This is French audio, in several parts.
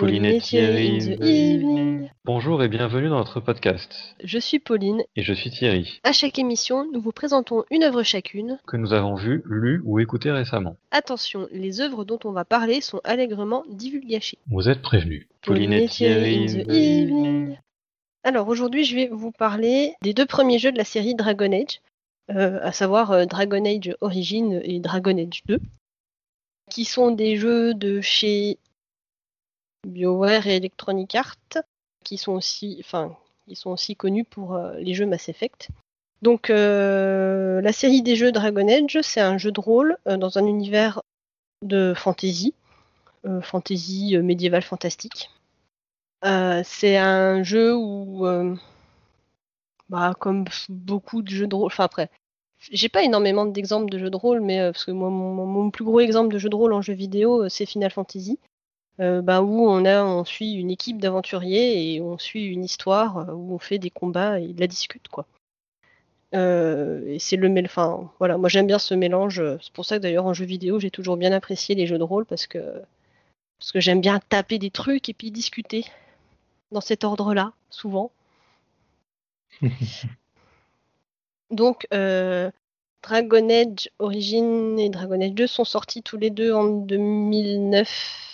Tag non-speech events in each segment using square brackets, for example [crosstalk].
Pauline et Thierry. Bonjour et bienvenue dans notre podcast. Je suis Pauline. Et je suis Thierry. À chaque émission, nous vous présentons une œuvre chacune que nous avons vue, lue ou écoutée récemment. Attention, les œuvres dont on va parler sont allègrement divulgachées. Vous êtes prévenus. Pauline, et Thierry. Alors aujourd'hui, je vais vous parler des deux premiers jeux de la série Dragon Age, euh, à savoir euh, Dragon Age Origin et Dragon Age 2, qui sont des jeux de chez BioWare et Electronic Arts, qui sont aussi, enfin, sont aussi connus pour euh, les jeux Mass Effect. Donc, euh, la série des jeux Dragon Age, c'est un jeu de rôle euh, dans un univers de fantasy, fantasy médiévale fantastique. c'est un jeu où, bah, comme beaucoup de jeux de rôle, enfin après, j'ai pas énormément d'exemples de jeux de rôle, mais parce que moi, mon, plus gros exemple de jeu de rôle en jeu vidéo, c'est Final Fantasy. Euh, bah, où on, a, on suit une équipe d'aventuriers et on suit une histoire euh, où on fait des combats et de la discute quoi. Euh, et c'est le enfin voilà, moi j'aime bien ce mélange. C'est pour ça que d'ailleurs en jeu vidéo j'ai toujours bien apprécié les jeux de rôle parce que parce que j'aime bien taper des trucs et puis discuter dans cet ordre-là souvent. [laughs] Donc Dragon Age Origin et Dragon Age 2 sont sortis tous les deux en 2009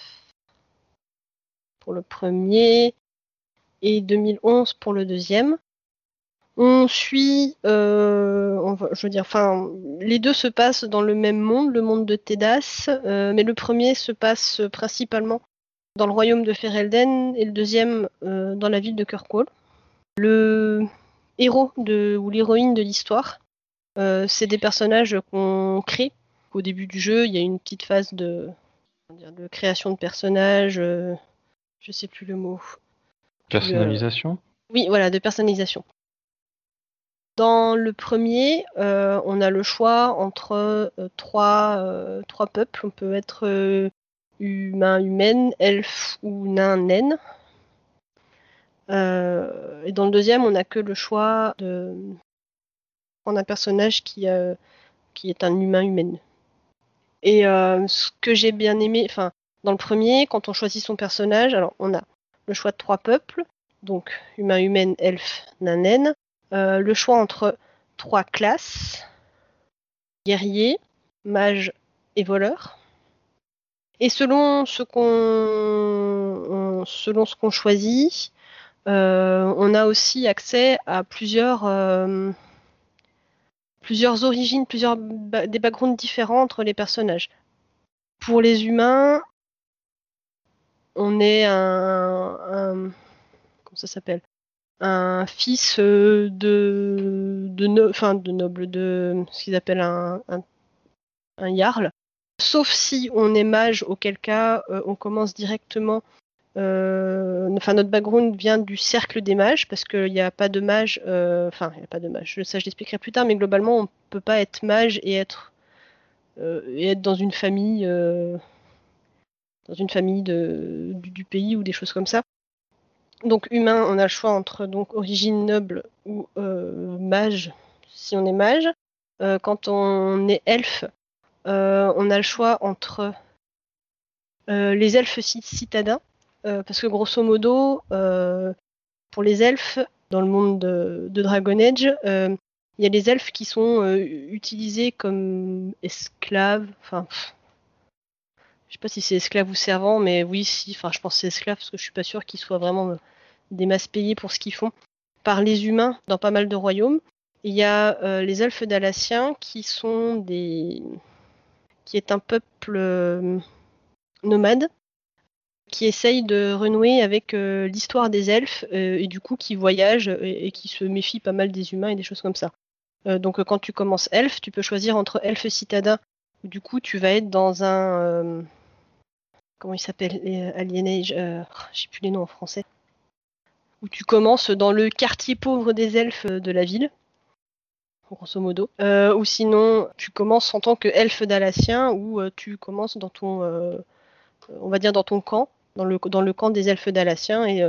le premier et 2011 pour le deuxième. On suit, euh, je veux dire, enfin, les deux se passent dans le même monde, le monde de Tedas, euh, mais le premier se passe principalement dans le royaume de Ferelden et le deuxième euh, dans la ville de Kirkwall. Le héros ou l'héroïne de l'histoire, c'est des personnages qu'on crée. Au début du jeu, il y a une petite phase de création de personnages, je sais plus le mot. Personnalisation Oui, voilà, de personnalisation. Dans le premier, euh, on a le choix entre euh, trois, euh, trois, peuples. On peut être humain, humaine, elfe ou nain, naine. et dans le deuxième, on n'a que le choix de prendre un personnage qui, qui est un humain, humaine. Et ce que j'ai bien aimé, enfin, dans le premier, quand on choisit son personnage, alors on a le choix de trois peuples, donc humain, humaine, elfe, nanen, euh, le choix entre trois classes, guerrier, mage et voleur. Et selon ce qu'on choisit, euh, on a aussi accès à plusieurs euh, plusieurs origines, plusieurs des backgrounds différents entre les personnages. Pour les humains, on est un, comment ça s'appelle? Un fils euh, de de, enfin, de noble de ce qu'ils appellent un, un, jarl. Sauf si on est mage auquel cas euh, on commence directement euh, enfin notre background vient du cercle des mages parce qu'il n'y a pas de mage enfin il n'y a pas de mage. Ça je l'expliquerai plus tard mais globalement on peut pas être mage et être et être dans une famille dans une famille de, du, pays ou des choses comme ça. Donc humain, on a le choix entre donc origine noble ou euh, mage, si on est mage. Euh, quand on est elfe, euh, on a le choix entre les elfes citadins, parce que grosso modo, pour les elfes, dans le monde de, de Dragon Age, il y a les elfes qui sont utilisés comme esclaves, enfin je sais pas si c'est esclave ou servant, mais oui, si. Enfin, je pense que c'est esclave parce que je suis pas sûr qu'ils soient vraiment euh, des masses payées pour ce qu'ils font par les humains dans pas mal de royaumes. Il y a euh, les elfes dalaciens qui sont des, qui est un peuple euh, nomade qui essaye de renouer avec l'histoire des elfes et du coup qui voyage et, qui se méfie pas mal des humains et des choses comme ça. donc quand tu commences elfe, tu peux choisir entre elfe citadin du coup tu vas être dans un comment il s'appelle euh, Alienage, euh, j'ai plus les noms en français. Où tu commences dans le quartier pauvre des elfes de la ville, grosso modo. Euh, ou sinon, tu commences en tant que elfe dalacien, ou tu commences dans ton, on va dire dans ton camp, dans le, dans le camp des elfes dalaciens. Et,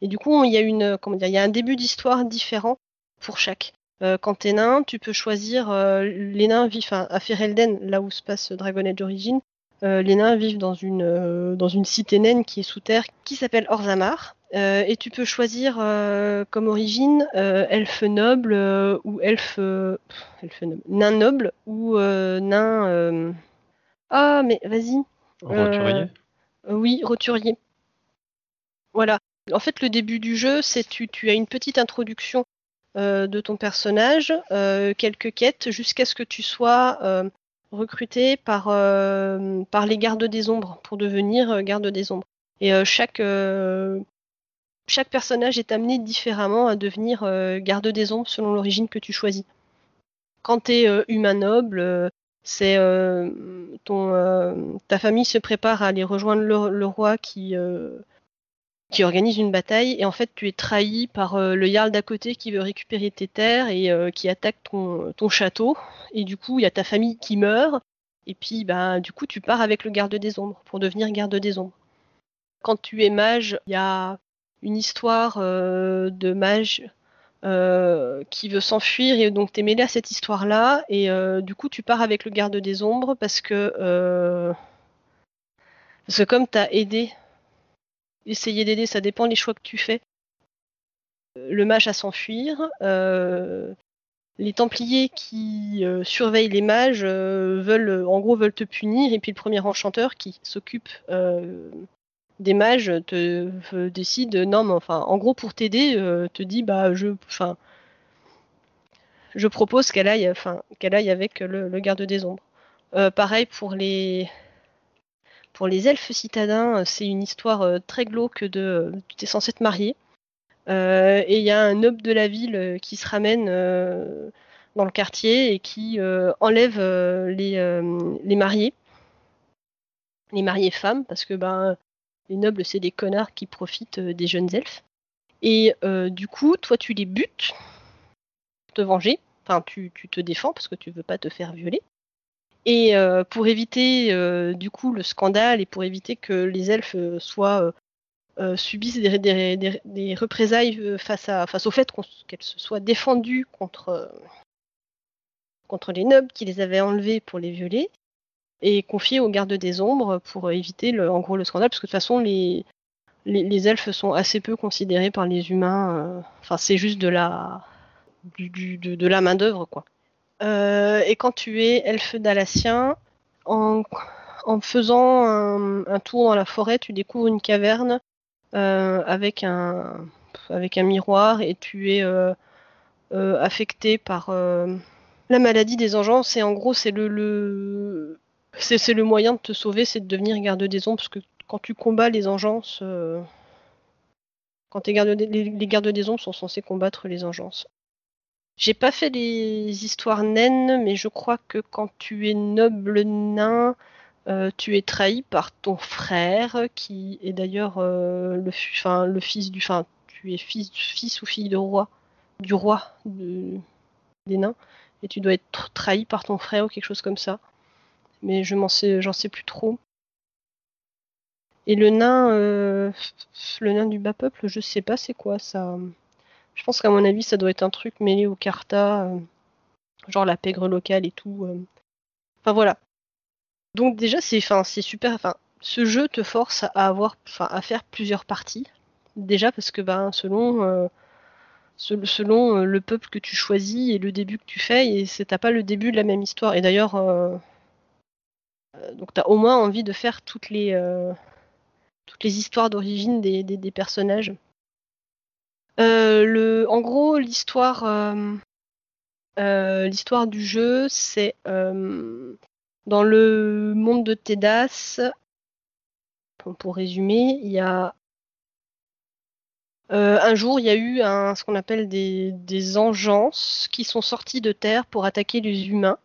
et du coup, il y a une, comment dire, il y a un début d'histoire différent pour chaque. Quand t'es nain, tu peux choisir les nains vifs à Ferelden, là où se passe Dragon Age Origin, les nains vivent dans une, dans une cité naine qui est sous terre, qui s'appelle Orzamar. et tu peux choisir comme origine elfe noble ou elfe, elfe noble, nain noble ou nain. Ah, mais vas-y. Roturier Oui, roturier. Voilà. En fait, le début du jeu, c'est tu, tu as une petite introduction euh, de ton personnage, euh, quelques quêtes, jusqu'à ce que tu sois euh, recruté par, les gardes des ombres pour devenir garde des ombres. Et chaque, chaque personnage est amené différemment à devenir garde des ombres selon l'origine que tu choisis. Quand tu es humain noble, c'est ton ta famille se prépare à aller rejoindre le roi qui qui organise une bataille et en fait tu es trahi par euh, le Jarl d'à côté qui veut récupérer tes terres et euh, qui attaque ton, château. Et du coup il y a ta famille qui meurt. Et puis bah du coup tu pars avec le garde des ombres pour devenir garde des ombres. Quand tu es mage, il y a une histoire euh, de mage qui veut s'enfuir et donc tu es mêlé à cette histoire là et du coup tu pars avec le garde des ombres parce que parce que comme tu as aidé essayer d'aider, ça dépend des choix que tu fais. Euh, le mage à s'enfuir. Euh, les Templiers qui euh, surveillent les mages veulent, en gros, veulent te punir. Et puis le premier enchanteur qui s'occupe des mages te décide, non, mais enfin, en gros, pour t'aider, te dit, bah, je, enfin, je propose qu'elle aille, enfin, qu'elle aille avec le garde des ombres. pareil pour les pour les elfes citadins, euh, c'est une histoire euh, très glauque de euh, tu es censé te marier. et il y a un noble de la ville qui se ramène dans le quartier et qui enlève les, mariés, les mariés femmes, parce que ben, les nobles, c'est des connards qui profitent des jeunes elfes. Et du coup, toi, tu les butes pour te venger. Enfin, tu, tu, te défends parce que tu veux pas te faire violer. Et euh, pour éviter euh, du coup le scandale et pour éviter que les elfes euh, soient subissent des, représailles face, à, face au fait qu'elles se soient défendues contre, contre les nobles qui les avaient enlevés pour les violer et confiées aux gardes des ombres pour éviter le, en gros le scandale parce que de toute façon les, les, elfes sont assez peu considérés par les humains. Enfin c'est juste de la du, de, de la main d'œuvre quoi. Euh, et quand tu es elfe dalacien, en, faisant un, tour dans la forêt, tu découvres une caverne euh, avec, un, un miroir et tu es euh, affecté par la maladie des engeances. Et en gros, c'est le, c'est, le moyen de te sauver, c'est de devenir garde des ombres, parce que quand tu combats les engeances, quand es garde, les, les gardes des ombres sont censés combattre les engeances. J'ai pas fait les histoires naines, mais je crois que quand tu es noble nain, euh, tu es trahi par ton frère, qui est d'ailleurs euh, le, fils du. Enfin, tu es fils, fils ou fille de roi, du roi des nains, et tu dois être trahi par ton frère ou quelque chose comme ça. Mais je m'en sais, j'en sais plus trop. Et le nain, euh, le nain du bas peuple, je sais pas c'est quoi ça. Je pense qu'à mon avis, ça doit être un truc mêlé au carta, euh, genre la pègre locale et tout. Euh. Enfin voilà. Donc déjà, c'est, super. Enfin, ce jeu te force à avoir, à faire plusieurs parties. Déjà parce que ben, selon euh, selon le peuple que tu choisis et le début que tu fais, et t'as pas le début de la même histoire. Et d'ailleurs, donc t'as au moins envie de faire toutes les toutes les histoires d'origine des personnages. Euh, le, en gros, l'histoire, euh, euh, du jeu, c'est dans le monde de Tedas. Pour résumer, il y a un jour, il y a eu ce qu'on appelle des, des engences qui sont sortis de terre pour attaquer les humains.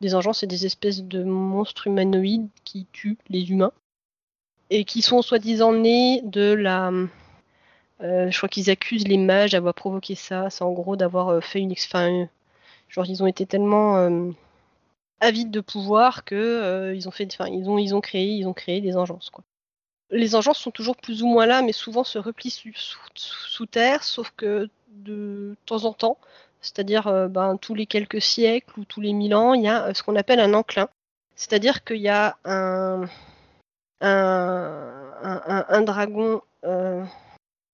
Des engences, c'est des espèces de monstres humanoïdes qui tuent les humains et qui sont soi-disant nés de la euh, je crois qu'ils accusent les mages d'avoir provoqué ça. C'est en gros d'avoir euh, fait une. Enfin, genre, ils ont été tellement euh, avides de pouvoir que ils ont fait. Créé, des engences. Les engences sont toujours plus ou moins là, mais souvent se replient sous, terre, sauf que de temps en temps, c'est-à-dire ben, tous les quelques siècles ou tous les mille ans, il y a ce qu'on appelle un enclin. C'est-à-dire qu'il y a un, un, dragon.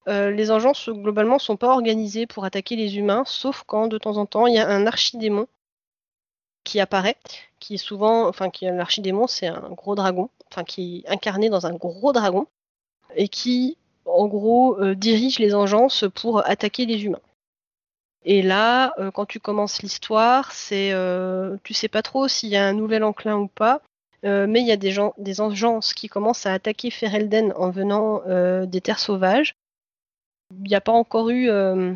Euh, euh, les engences globalement sont pas organisées pour attaquer les humains, sauf quand de temps en temps il y a un archidémon qui apparaît, qui est souvent, enfin l'archidémon c'est un gros dragon, enfin qui est incarné dans un gros dragon et qui en gros euh, dirige les engences pour attaquer les humains. Et là, quand tu commences l'histoire, c'est tu sais pas trop s'il y a un nouvel enclin ou pas, euh, mais il y a des, gens, des engences qui commencent à attaquer Ferelden en venant euh, des terres sauvages. Il n'y a pas encore eu. Euh,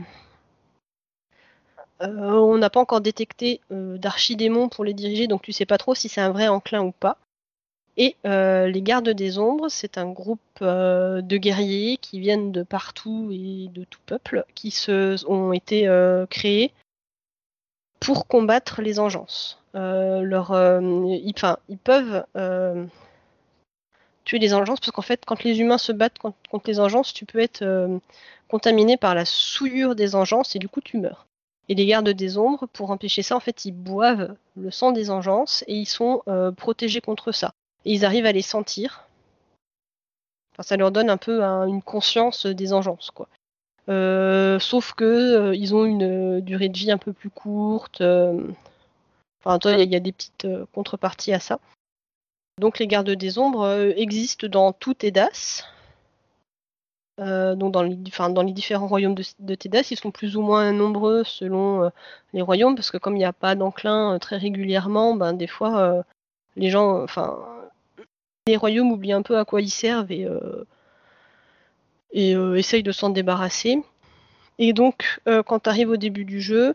on n'a pas encore détecté d'archidémons pour les diriger, donc tu sais pas trop si c'est un vrai enclin ou pas. Et les gardes des ombres, c'est un groupe de guerriers qui viennent de partout et de tout peuple, qui se, ont été créés pour combattre les engences. Euh, euh, ils, peuvent euh, tuer les engences parce qu'en fait, quand les humains se battent contre, les engences, tu peux être contaminé par la souillure des engences et du coup tu meurs. Et les gardes des ombres, pour empêcher ça, en fait, ils boivent le sang des engences et ils sont protégés contre ça. Et ils arrivent à les sentir. Enfin, ça leur donne un peu une conscience des engences, quoi. sauf que ils ont une durée de vie un peu plus courte. Enfin, il y, a des petites euh, contreparties à ça. Donc les gardes des ombres euh, existent dans tout Tedas. Euh, donc dans les, différents royaumes de, de, Tedas, ils sont plus ou moins nombreux selon les royaumes, parce que comme il n'y a pas d'enclin très régulièrement, ben, des fois les gens, enfin, les royaumes oublient un peu à quoi ils servent et, essayent de s'en débarrasser. Et donc, quand tu arrives au début du jeu,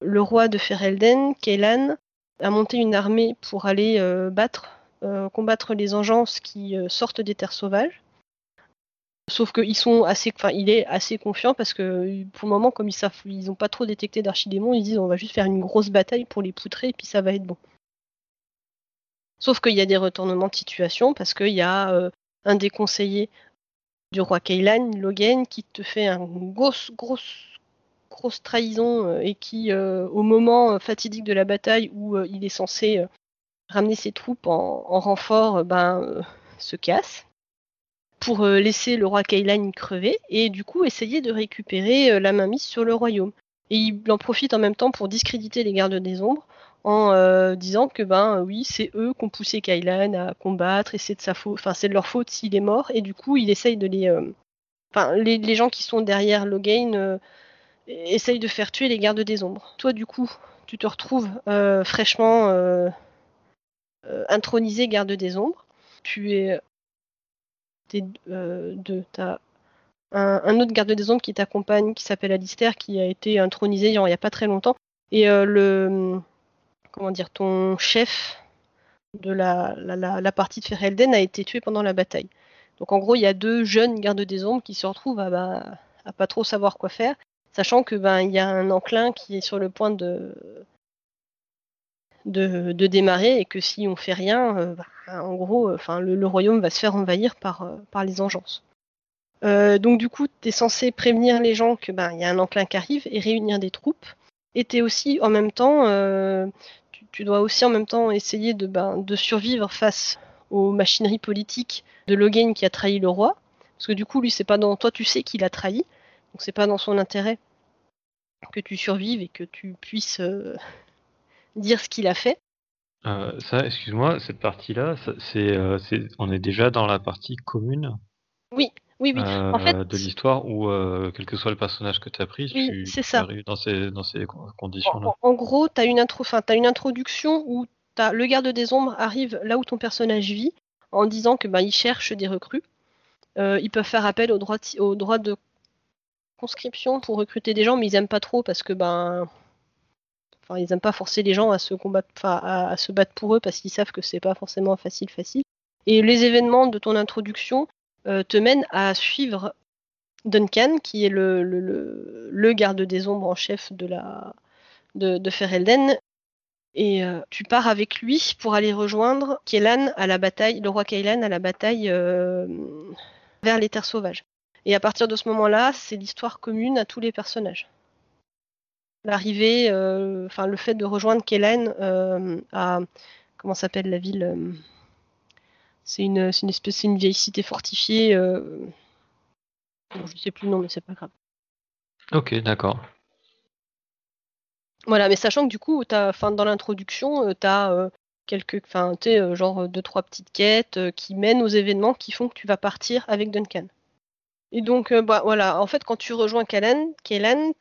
le roi de Ferelden, Kélan, a monté une armée pour aller euh, battre, euh, combattre les engences qui euh, sortent des terres sauvages. Sauf qu'ils sont assez, enfin, il est assez confiant parce que pour le moment, comme ils savent, ils n'ont pas trop détecté d'archidémons, ils disent on va juste faire une grosse bataille pour les poutrer et puis ça va être bon. Sauf qu'il y a des retournements de situation parce qu'il y a un des conseillers du roi Kailan, Logan, qui te fait un gros, gros grosse trahison euh, et qui, euh, au moment euh, fatidique de la bataille où il est censé ramener ses troupes en, renfort, ben, se casse pour laisser le roi Kailan crever et du coup essayer de récupérer la mainmise sur le royaume. Et il en profite en même temps pour discréditer les gardes des ombres en disant que ben oui c'est eux qui ont poussé Kailan à combattre et c'est de sa de leur faute s'il est mort et du coup il essaye de les, enfin les, gens qui sont derrière Logain essaye de faire tuer les gardes des ombres. Toi, du coup, tu te retrouves euh, fraîchement euh, euh, intronisé garde des ombres. Tu es. T'as un, autre garde des ombres qui t'accompagne, qui s'appelle Alistair, qui a été intronisé il n'y a pas très longtemps. Et le. Comment dire Ton chef de la, la, partie de Ferelden a été tué pendant la bataille. Donc en gros, il y a deux jeunes gardes des ombres qui se retrouvent à, bah, à pas trop savoir quoi faire sachant que ben il y a un enclin qui est sur le point de de, démarrer et que si on fait rien, euh, ben, en gros, enfin le, royaume va se faire envahir par euh, par les engences. Euh, donc du coup, tu es censé prévenir les gens que ben y a un enclin qui arrive et réunir des troupes. Et tu aussi en même temps, tu, dois aussi en même temps essayer de, ben, de survivre face aux machineries politiques de Logain qui a trahi le roi. Parce que du coup, lui, c'est pas dans toi, tu sais qu'il a trahi. Donc c'est pas dans son intérêt que tu survives et que tu puisses euh, dire ce qu'il a fait. Euh, ça, excuse-moi, cette partie-là, euh, c'est, on est déjà dans la partie commune? Oui, oui, oui. en fait, de l'histoire où, quel que soit le personnage que tu as pris, tu, arrives dans ces, dans ces conditions-là? En, gros, tu as une, intro, as une introduction où as, le garde des ombres arrive là où ton personnage vit en disant que bah, il cherche des recrues. ils peuvent faire appel au droit, au droit de conscription pour recruter des gens, mais ils aiment pas trop parce que ben, ils aiment pas forcer les gens à se combattre, à, se battre pour eux parce qu'ils savent que c'est pas forcément facile, facile. Et les événements de ton introduction euh, te mènent à suivre Duncan, qui est le, garde des ombres en chef de Ferelden. Et euh, tu pars avec lui pour aller rejoindre à la bataille, le roi Kélan à la bataille euh, vers les terres sauvages. Et à partir de ce moment-là, c'est l'histoire commune à tous les personnages. L'arrivée, euh, enfin le fait de rejoindre Kellen euh, comment s'appelle la ville C'est une, une espèce, c'est une vieille cité fortifiée. Bon, je sais plus le nom, mais c'est pas grave. Ok, d'accord. Voilà, mais sachant que du coup, as, fin, dans l'introduction, tu as quelques, enfin, tu sais, genre deux trois petites quêtes qui mènent aux événements qui font que tu vas partir avec Duncan. Et donc, bah voilà, en fait, quand tu rejoins Kellen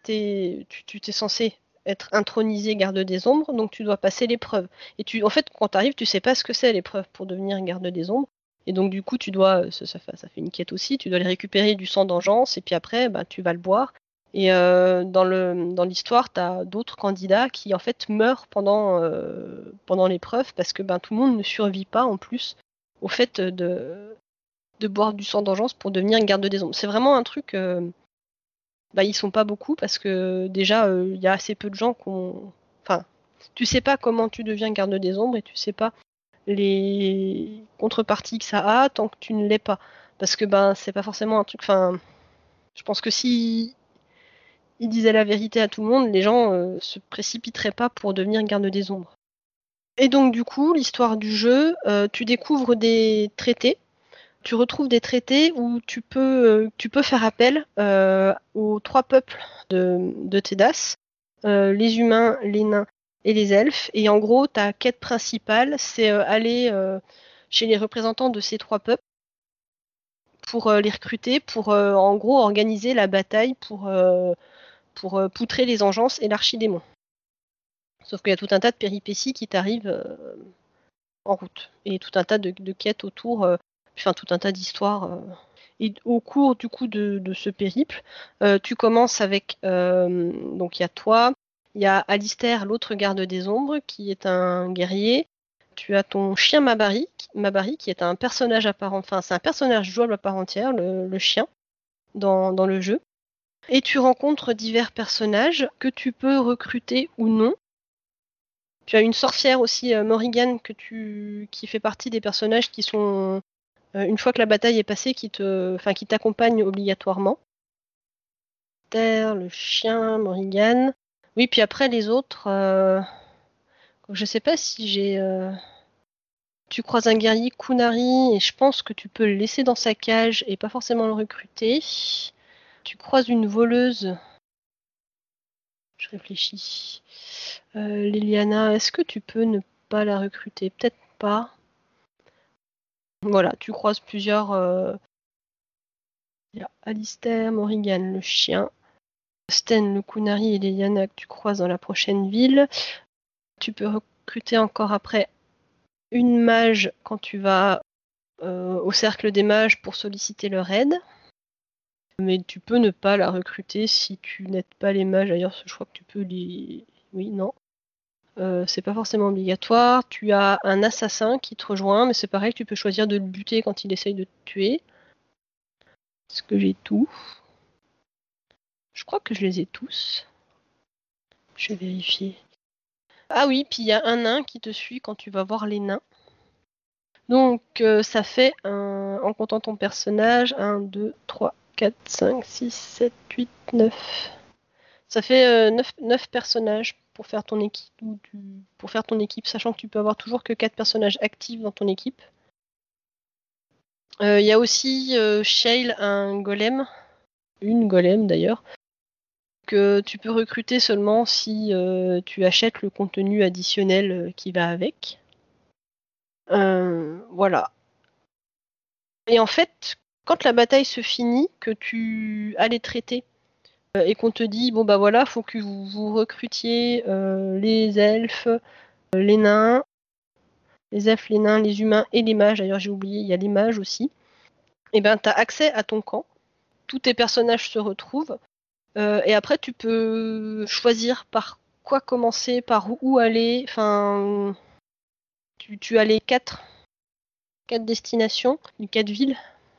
es, tu t'es censé être intronisé garde des ombres, donc tu dois passer l'épreuve. Et tu, en fait, quand tu arrives, tu sais pas ce que c'est l'épreuve pour devenir garde des ombres. Et donc du coup, tu dois, ça, ça, fait, une quête aussi, tu dois aller récupérer du sang d'engeance, et puis après, bah, tu vas le boire. Et euh, dans le dans l'histoire, tu as d'autres candidats qui en fait meurent pendant euh, pendant l'épreuve parce que ben tout le monde ne survit pas en plus au fait de boire du sang d'engeance pour devenir une garde des ombres. C'est vraiment un truc. Euh, bah ils sont pas beaucoup parce que déjà il y a assez peu de gens qu'on. Enfin, tu sais pas comment tu deviens garde des ombres et tu sais pas les contreparties que ça a tant que tu ne l'es pas. Parce que ben c'est pas forcément un truc. Enfin, je pense que si il disait la vérité à tout le monde, les gens euh, se précipiteraient pas pour devenir garde des ombres. Et donc du coup, l'histoire du jeu, euh, tu découvres des traités, tu retrouves des traités où tu peux, euh, faire appel aux trois peuples de, de Tédas, les humains, les nains et les elfes. Et en gros, ta quête principale, c'est aller chez les représentants de ces trois peuples pour les recruter, pour en gros organiser la bataille pour pour euh, poutrer les engences et l'archidémon. Sauf qu'il y a tout un tas de péripéties qui t'arrivent euh, en route. Et tout un tas de, quêtes autour, euh, enfin tout un tas d'histoires. Et au cours du coup de, ce périple, tu commences avec donc il y a toi, il y a Alistair, l'autre garde des ombres, qui est un guerrier. Tu as ton chien Mabari, Mabari qui est un personnage à part enfin c'est un personnage jouable à part entière, le, chien, dans, le jeu. Et tu rencontres divers personnages que tu peux recruter ou non. Tu as une sorcière aussi, euh, Morrigan, que tu... qui fait partie des personnages qui sont, euh, une fois que la bataille est passée, qui t'accompagnent obligatoirement. Terre, le chien, Morrigan. Oui, puis après les autres, euh... je sais pas si j'ai. Euh, tu croises un guerrier Kunari et je pense que tu peux le laisser dans sa cage et pas forcément le recruter tu croises une voleuse. Je réfléchis. Euh, Liliana, est-ce que tu peux ne pas la recruter? Peut-être pas. Voilà, tu croises plusieurs. Euh, il y a Alistair, Morrigan, le chien. Sten, le Kunari et Liliana que tu croises dans la prochaine ville. Tu peux recruter encore après une mage quand tu vas euh, au cercle des mages pour solliciter leur aide. Mais tu peux ne pas la recruter si tu n'aides pas les mages. D'ailleurs, je crois que tu peux les. Oui, non. Euh, c'est pas forcément obligatoire. Tu as un assassin qui te rejoint, mais c'est pareil, tu peux choisir de le buter quand il essaye de te tuer. Est-ce que j'ai tout? Je crois que je les ai tous. Je vais vérifier. Ah oui, puis il y a un nain qui te suit quand tu vas voir les nains. Donc euh, ça fait, un, en comptant ton personnage, 1, 2, 3, 4, 5, 6, 7, 8, 9. Ça fait 9, euh, personnages pour faire ton équipe sachant que tu peux avoir toujours que 4 personnages actifs dans ton équipe. Euh, il y a aussi euh, Shale, un golem, une golem d'ailleurs, que tu peux recruter seulement si tu achètes le contenu additionnel qui va avec. voilà. Et en fait, quand la bataille se finit, que tu as les traités euh, et qu'on te dit bon bah voilà, faut que vous, recrutiez euh, les elfes, euh, les nains, les elfes, les nains, les humains et les mages. D'ailleurs j'ai oublié, il y a les mages aussi. Et eh ben tu as accès à ton camp. Tous tes personnages se retrouvent. et après tu peux choisir par quoi commencer, par où aller. Enfin, tu, tu as les quatre, quatre destinations, les quatre villes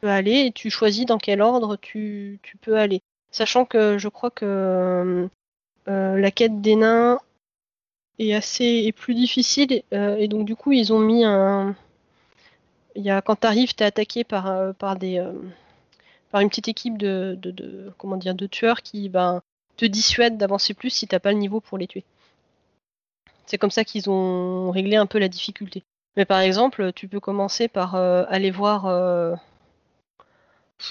aller et tu choisis dans quel ordre tu, peux aller. Sachant que je crois que euh, euh, la quête des nains est assez est plus difficile euh, et donc du coup ils ont mis un il y a quand t'arrives t'es attaqué par des par une petite équipe de, de, comment dire de tueurs qui ben te dissuadent d'avancer plus si t'as pas le niveau pour les tuer. C'est comme ça qu'ils ont réglé un peu la difficulté. Mais par exemple, tu peux commencer par aller voir.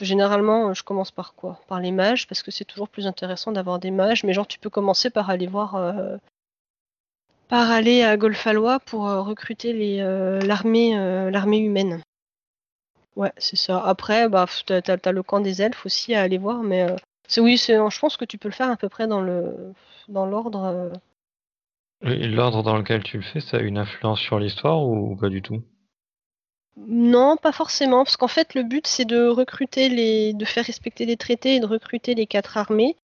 Généralement, je commence par quoi? Par les mages, parce que c'est toujours plus intéressant d'avoir des mages. Mais genre, tu peux commencer par aller voir par aller à Golfalois pour recruter l'armée humaine. Ouais, c'est ça. Après, bah, t'as, as, le camp des elfes aussi à aller voir, mais euh, c'est oui, je pense que tu peux le faire à peu près dans le dans l'ordre. Euh. L'ordre dans lequel tu le fais, ça a une influence sur l'histoire ou pas du tout? Non, pas forcément, parce qu'en fait, le but c'est de recruter les, de faire respecter les traités et de recruter les quatre armées.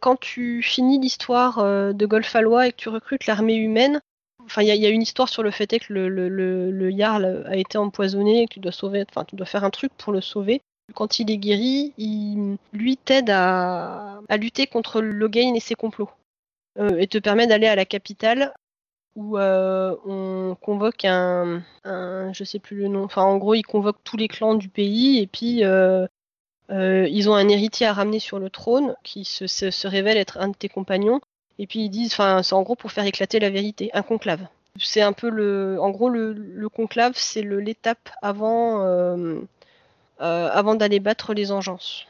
Quand tu finis l'histoire euh, de Golfalois et que tu recrutes l'armée humaine, Enfin, il y, a une histoire sur le fait que le, le, Jarl a été empoisonné et que tu dois sauver, enfin, tu dois faire un truc pour le sauver. Quand il est guéri, il lui t'aide à, lutter contre Logain et ses complots. Euh, et te permet d'aller à la capitale où euh, on convoque un, un, je sais plus le nom, enfin en gros il convoque tous les clans du pays et puis euh, ils ont un héritier à ramener sur le trône qui se, révèle être un de tes compagnons et puis ils disent, enfin, c'est en gros pour faire éclater la vérité, un conclave. C'est un peu le, en gros le, conclave, c'est l'étape avant, euh, euh, avant d'aller battre les engences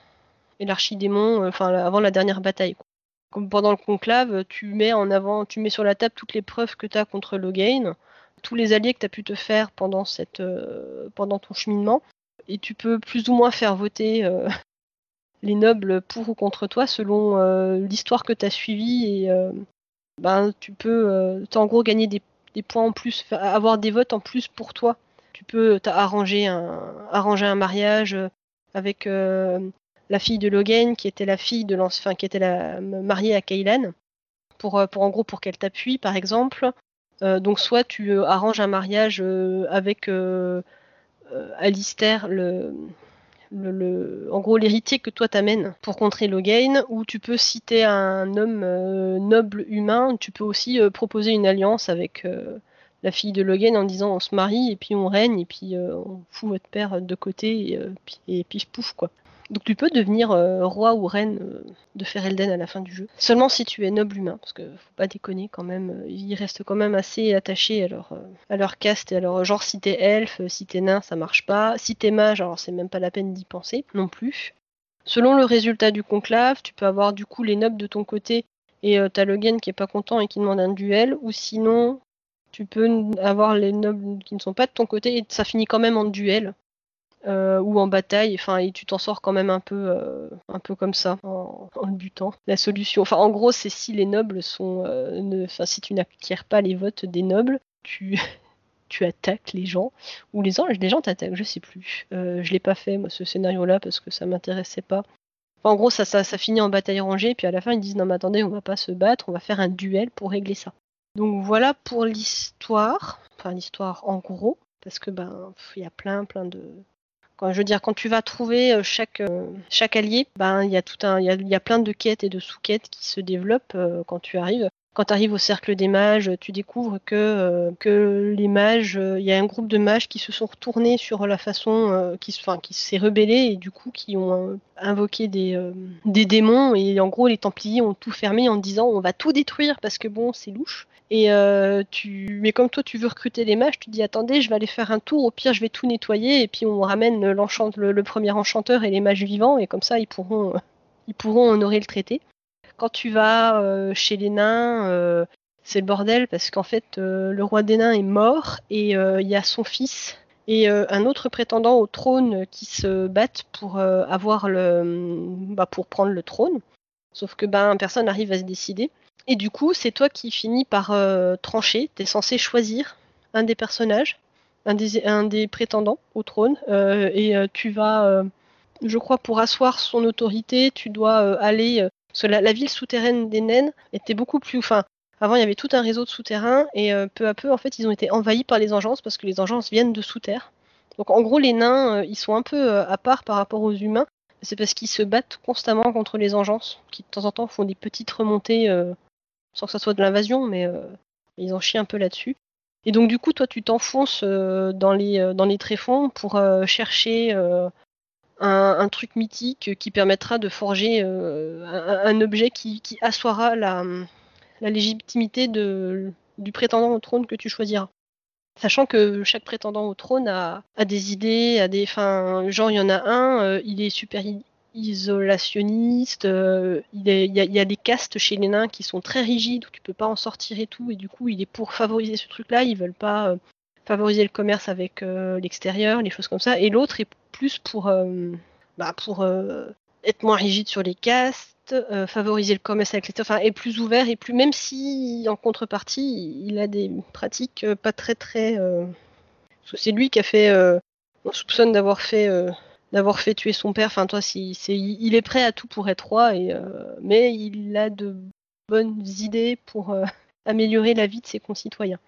et l'archidémon, euh, enfin avant la dernière bataille. Comme pendant le conclave, tu mets en avant, tu mets sur la table toutes les preuves que tu as contre Logain, tous les alliés que tu as pu te faire pendant cette, pendant ton cheminement, et tu peux plus ou moins faire voter [laughs] les nobles pour ou contre toi selon euh, l'histoire que tu as suivie et euh, ben, tu peux euh, en gros gagner des, points en plus, avoir des votes en plus pour toi. Tu peux arranger un, arranger un mariage avec la fille de Logan qui était la fille de enfin, qui était mariée à Kaylan pour, pour en pour qu'elle t'appuie par exemple. donc soit tu arranges un mariage avec Alistair, le, gros l'héritier que toi t'amènes pour contrer Logain, ou tu peux citer un homme euh, noble humain, tu peux aussi euh, proposer une alliance avec euh, la fille de Logain en disant on se marie et puis on règne et puis on fout votre père de côté et, et puis pouf quoi. Donc tu peux devenir euh, roi ou reine euh, de Ferelden à la fin du jeu. Seulement si tu es noble humain, parce que faut pas déconner quand même, euh, ils restent quand même assez attachés à leur, caste et à leur genre si t'es elfe, si t'es nain, ça marche pas. Si t'es mage, alors c'est même pas la peine d'y penser non plus. Selon le résultat du conclave, tu peux avoir du coup les nobles de ton côté et t'as Logan qui est pas content et qui demande un duel, ou sinon tu peux avoir les nobles qui ne sont pas de ton côté et ça finit quand même en duel. Euh, ou en bataille. Enfin, et tu t'en sors quand même un peu, euh, un peu comme ça en, butant. La solution, enfin, en gros, c'est si les nobles sont, euh, enfin, si tu n'acquiers pas les votes des nobles, tu [laughs] tu attaques les gens ou les, les gens t'attaquent, je sais plus. je l'ai pas fait moi ce scénario-là parce que ça m'intéressait pas. en gros, ça, ça, ça finit en bataille rangée, puis à la fin ils disent non mais attendez, on va pas se battre, on va faire un duel pour régler ça. Donc voilà pour l'histoire, enfin l'histoire en gros, parce que ben il y a plein plein de je veux dire, quand tu vas trouver euh, chaque, euh, chaque allié, ben il y y a, plein de quêtes et de sous-quêtes qui se développent euh, quand tu arrives. Quand tu arrives au cercle des mages, tu découvres que, que les mages, il y a un groupe de mages qui se sont retournés sur la façon, qui, enfin, qui s'est rebellé et du coup qui ont invoqué des, démons et en gros les Templiers ont tout fermé en disant on va tout détruire parce que bon c'est louche. Et euh, tu, mais comme toi tu veux recruter les mages, tu dis attendez, je vais aller faire un tour. Au pire, je vais tout nettoyer et puis on ramène le, le, premier enchanteur et les mages vivants et comme ça ils pourront, ils pourront honorer le traité. Quand tu vas euh, chez les nains, euh, c'est le bordel parce qu'en fait le roi des nains est mort et il y a son fils et un autre prétendant au trône qui se battent pour avoir le, bah, pour prendre le trône. Sauf que ben personne n'arrive à se décider. Et du coup, c'est toi qui finis par euh, trancher. Tu es censé choisir un des personnages, un des, prétendants au trône. Euh, et euh, tu vas, je crois, pour asseoir son autorité, tu dois aller. Parce que la, ville souterraine des naines était beaucoup plus. Enfin, avant, il y avait tout un réseau de souterrains. Et peu à peu, en fait, ils ont été envahis par les engences parce que les engences viennent de sous terre. Donc, en gros, les nains, ils sont un peu à part par rapport aux humains. C'est parce qu'ils se battent constamment contre les engences, qui de temps en temps font des petites remontées sans que ça soit de l'invasion, mais euh, ils en chient un peu là-dessus. Et donc du coup, toi, tu t'enfonces euh, dans les euh, dans les tréfonds pour chercher un, truc mythique qui permettra de forger un, objet qui, assoira la, légitimité de, du prétendant au trône que tu choisiras. Sachant que chaque prétendant au trône a, des idées, a des, enfin, genre il y en a un, il est super isolationniste. il, y a, il, y a, des castes chez les nains qui sont très rigides où tu peux pas en sortir et tout, et du coup il est pour favoriser ce truc-là. Ils veulent pas favoriser le commerce avec l'extérieur, les choses comme ça. Et l'autre est plus pour, bah, pour être moins rigide sur les castes, euh, favoriser le commerce avec les enfin, est plus ouvert et plus, même si en contrepartie, il a des pratiques euh, pas très très. Euh, c'est lui qui a fait. on soupçonne d'avoir fait. d'avoir fait tuer son père. Enfin, toi, si, c'est, il est prêt à tout pour être roi, et, mais il a de bonnes idées pour améliorer la vie de ses concitoyens.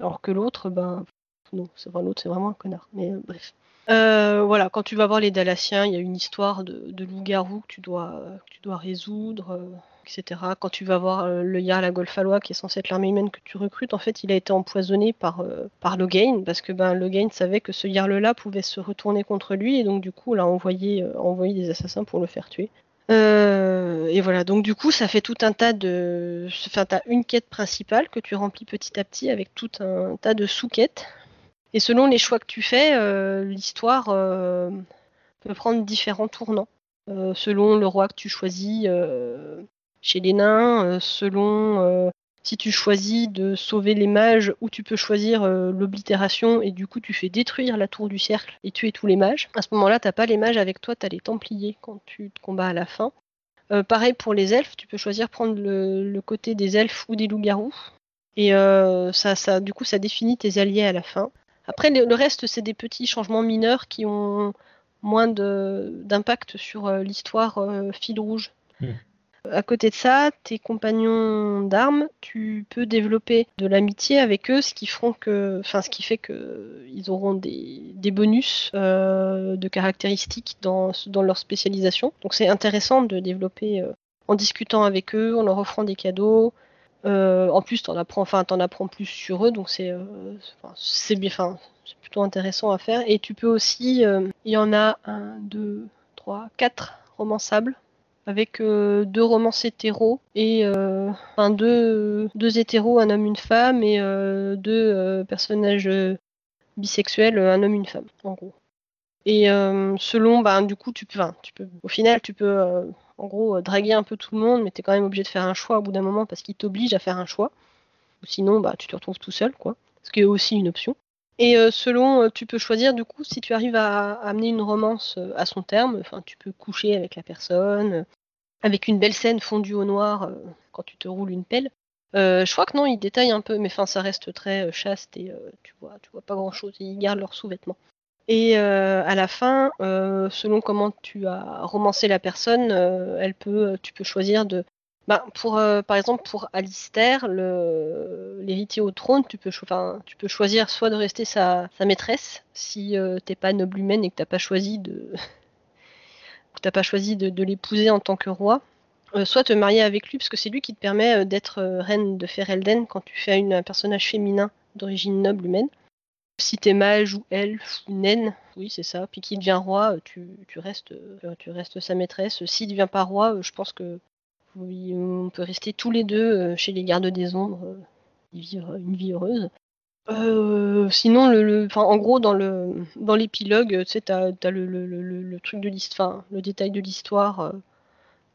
Alors que l'autre, ben, non, c'est l'autre, c'est vraiment un connard. Mais bref. Euh, voilà, quand tu vas voir les Dalatiens, il y a une histoire de, loup-garou que tu dois, résoudre, euh, etc. Quand tu vas voir euh, le Jarl à Golfalois, qui est censé être l'armée humaine que tu recrutes, en fait, il a été empoisonné par, Logain, parce que ben, Logain savait que ce Jarl-là pouvait se retourner contre lui, et donc du coup, il a envoyé, envoyé des assassins pour le faire tuer. et voilà, donc du coup, ça fait tout un tas de. Enfin, t'as une quête principale que tu remplis petit à petit avec tout un tas de sous-quêtes et selon les choix que tu fais, euh, l'histoire euh, peut prendre différents tournants. Euh, selon le roi que tu choisis chez les nains, selon si tu choisis de sauver les mages ou tu peux choisir l'oblitération et du coup tu fais détruire la tour du cercle et tuer tous les mages. À ce moment-là, t'as pas les mages avec toi, tu as les templiers quand tu te combats à la fin. pareil pour les elfes, tu peux choisir prendre le, côté des elfes ou des loups-garous. Et ça, ça, du coup, ça définit tes alliés à la fin. Après, le, reste, c'est des petits changements mineurs qui ont moins d'impact sur euh, l'histoire euh, fil rouge. Hmm. À côté de ça, tes compagnons d'armes, tu peux développer de l'amitié avec eux, ce qui feront que, enfin, ce qui fait que ils auront des, bonus euh, de caractéristiques dans, dans leur spécialisation. Donc c'est intéressant de développer en discutant avec eux, en leur offrant des cadeaux, euh, en plus, t'en apprends, enfin, t'en apprends plus sur eux, donc c'est, euh, bien, enfin, c'est plutôt intéressant à faire. Et tu peux aussi, euh, il y en a un, deux, trois, quatre romançables avec deux romances hétéros et enfin, deux, deux hétéros, un homme, une femme, et deux personnages bisexuels, un homme, une femme, en gros. Et selon, ben, du coup, tu peux, tu peux, au final, tu peux en gros, euh, draguer un peu tout le monde, mais tu es quand même obligé de faire un choix au bout d'un moment parce qu'il t'oblige à faire un choix. Ou sinon, bah, tu te retrouves tout seul, quoi. Ce qui est aussi une option. Et euh, selon, euh, tu peux choisir du coup si tu arrives à, amener une romance à son terme. Enfin, tu peux coucher avec la personne, avec une belle scène fondue au noir quand tu te roules une pelle. je crois que non, ils détaillent un peu, mais ça reste très chaste et tu vois, tu vois pas grand chose. Ils gardent leurs sous-vêtements. Et euh, à la fin, euh, selon comment tu as romancé la personne, euh, elle peut, tu peux choisir de. Bah, pour, par exemple, pour Alistair, l'héritier au trône, tu peux, tu peux choisir soit de rester sa, maîtresse si t'es pas noble humaine et que t'as pas choisi de, [laughs] t'as pas choisi de, l'épouser en tant que roi, soit te marier avec lui parce que c'est lui qui te permet d'être reine de Ferelden quand tu fais un personnage féminin d'origine noble humaine. Si t'es mage ou elfe ou naine, oui c'est ça, puis qu'il devient roi, tu, restes, euh, tu restes sa maîtresse. S'il devient pas roi, euh, je pense que on peut rester tous les deux euh, chez les gardes des ombres et vivre une vie heureuse. sinon, le, en gros, dans le dans l'épilogue, tu sais, t'as, as le, truc de l'histoire, le détail de l'histoire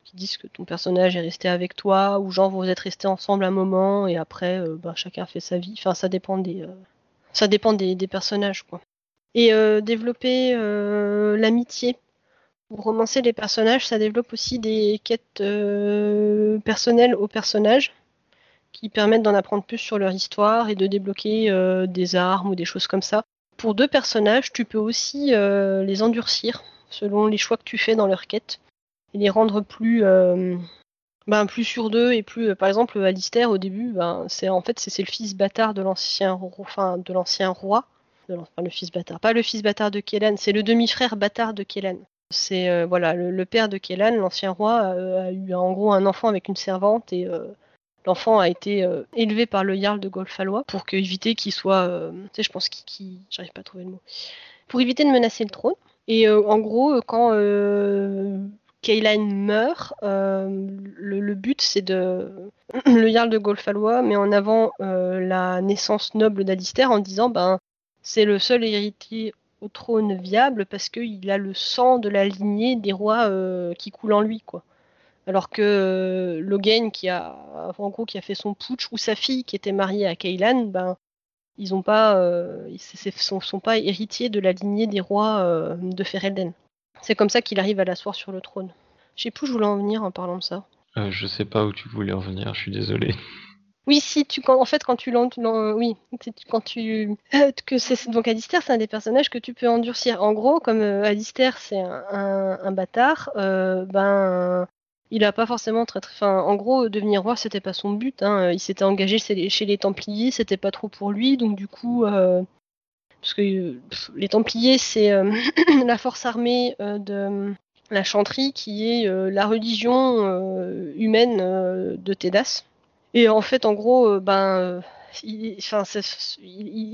qui disent que ton personnage est resté avec toi, ou genre vous êtes restés ensemble un moment et après, bah, chacun fait sa vie. Enfin, ça dépend des ça dépend des, personnages, quoi. Et euh, développer euh, l'amitié pour romancer les personnages, ça développe aussi des quêtes euh, personnelles aux personnages qui permettent d'en apprendre plus sur leur histoire et de débloquer des armes ou des choses comme ça. Pour deux personnages, tu peux aussi les endurcir selon les choix que tu fais dans leur quête et les rendre plus ben, plus sur deux et plus euh, par exemple Alistair au début ben, c'est en fait c'est le fils bâtard de l'ancien enfin de l'ancien roi de le fils bâtard. Pas le fils bâtard de Kellan c'est le demi-frère bâtard de Kellan c'est euh, voilà le, père de Kellan l'ancien roi euh, a eu en gros un enfant avec une servante et l'enfant a été élevé par le jarl de Golfalois pour éviter qu'il soit tu sais je pense qu'il j'arrive pas à trouver le mot. Pour éviter de menacer le trône. Et en gros quand Kayline meurt, le, but c'est de. [clears throat] le Jarl de Golfalois met en avant la naissance noble d'Alistair en disant ben, c'est le seul héritier au trône viable parce qu'il a le sang de la lignée des rois qui coule en lui. Alors que Logain, qui a, en gros, qui a fait son putsch, ou sa fille qui était mariée à Kaylan, ben, ils ont pas, euh, sont, pas héritiers de la lignée des rois euh, de Ferelden. C'est comme ça qu'il arrive à l'asseoir sur le trône. Je sais plus où je voulais en venir en parlant de ça. Euh, je sais pas où tu voulais en venir, je suis désolé. Oui, si tu en fait quand tu l'en oui, quand tu que c'est donc Alistair, c'est un des personnages que tu peux endurcir. En gros, comme Alistair c'est un, un, bâtard, ben il a pas forcément très, très en gros devenir roi c'était pas son but hein. il s'était engagé chez les Templiers c'était pas trop pour lui donc du coup euh, parce que les Templiers c'est euh, [coughs] la force armée euh, de la chanterie qui est la religion humaine de Tédas et en fait en gros ben il,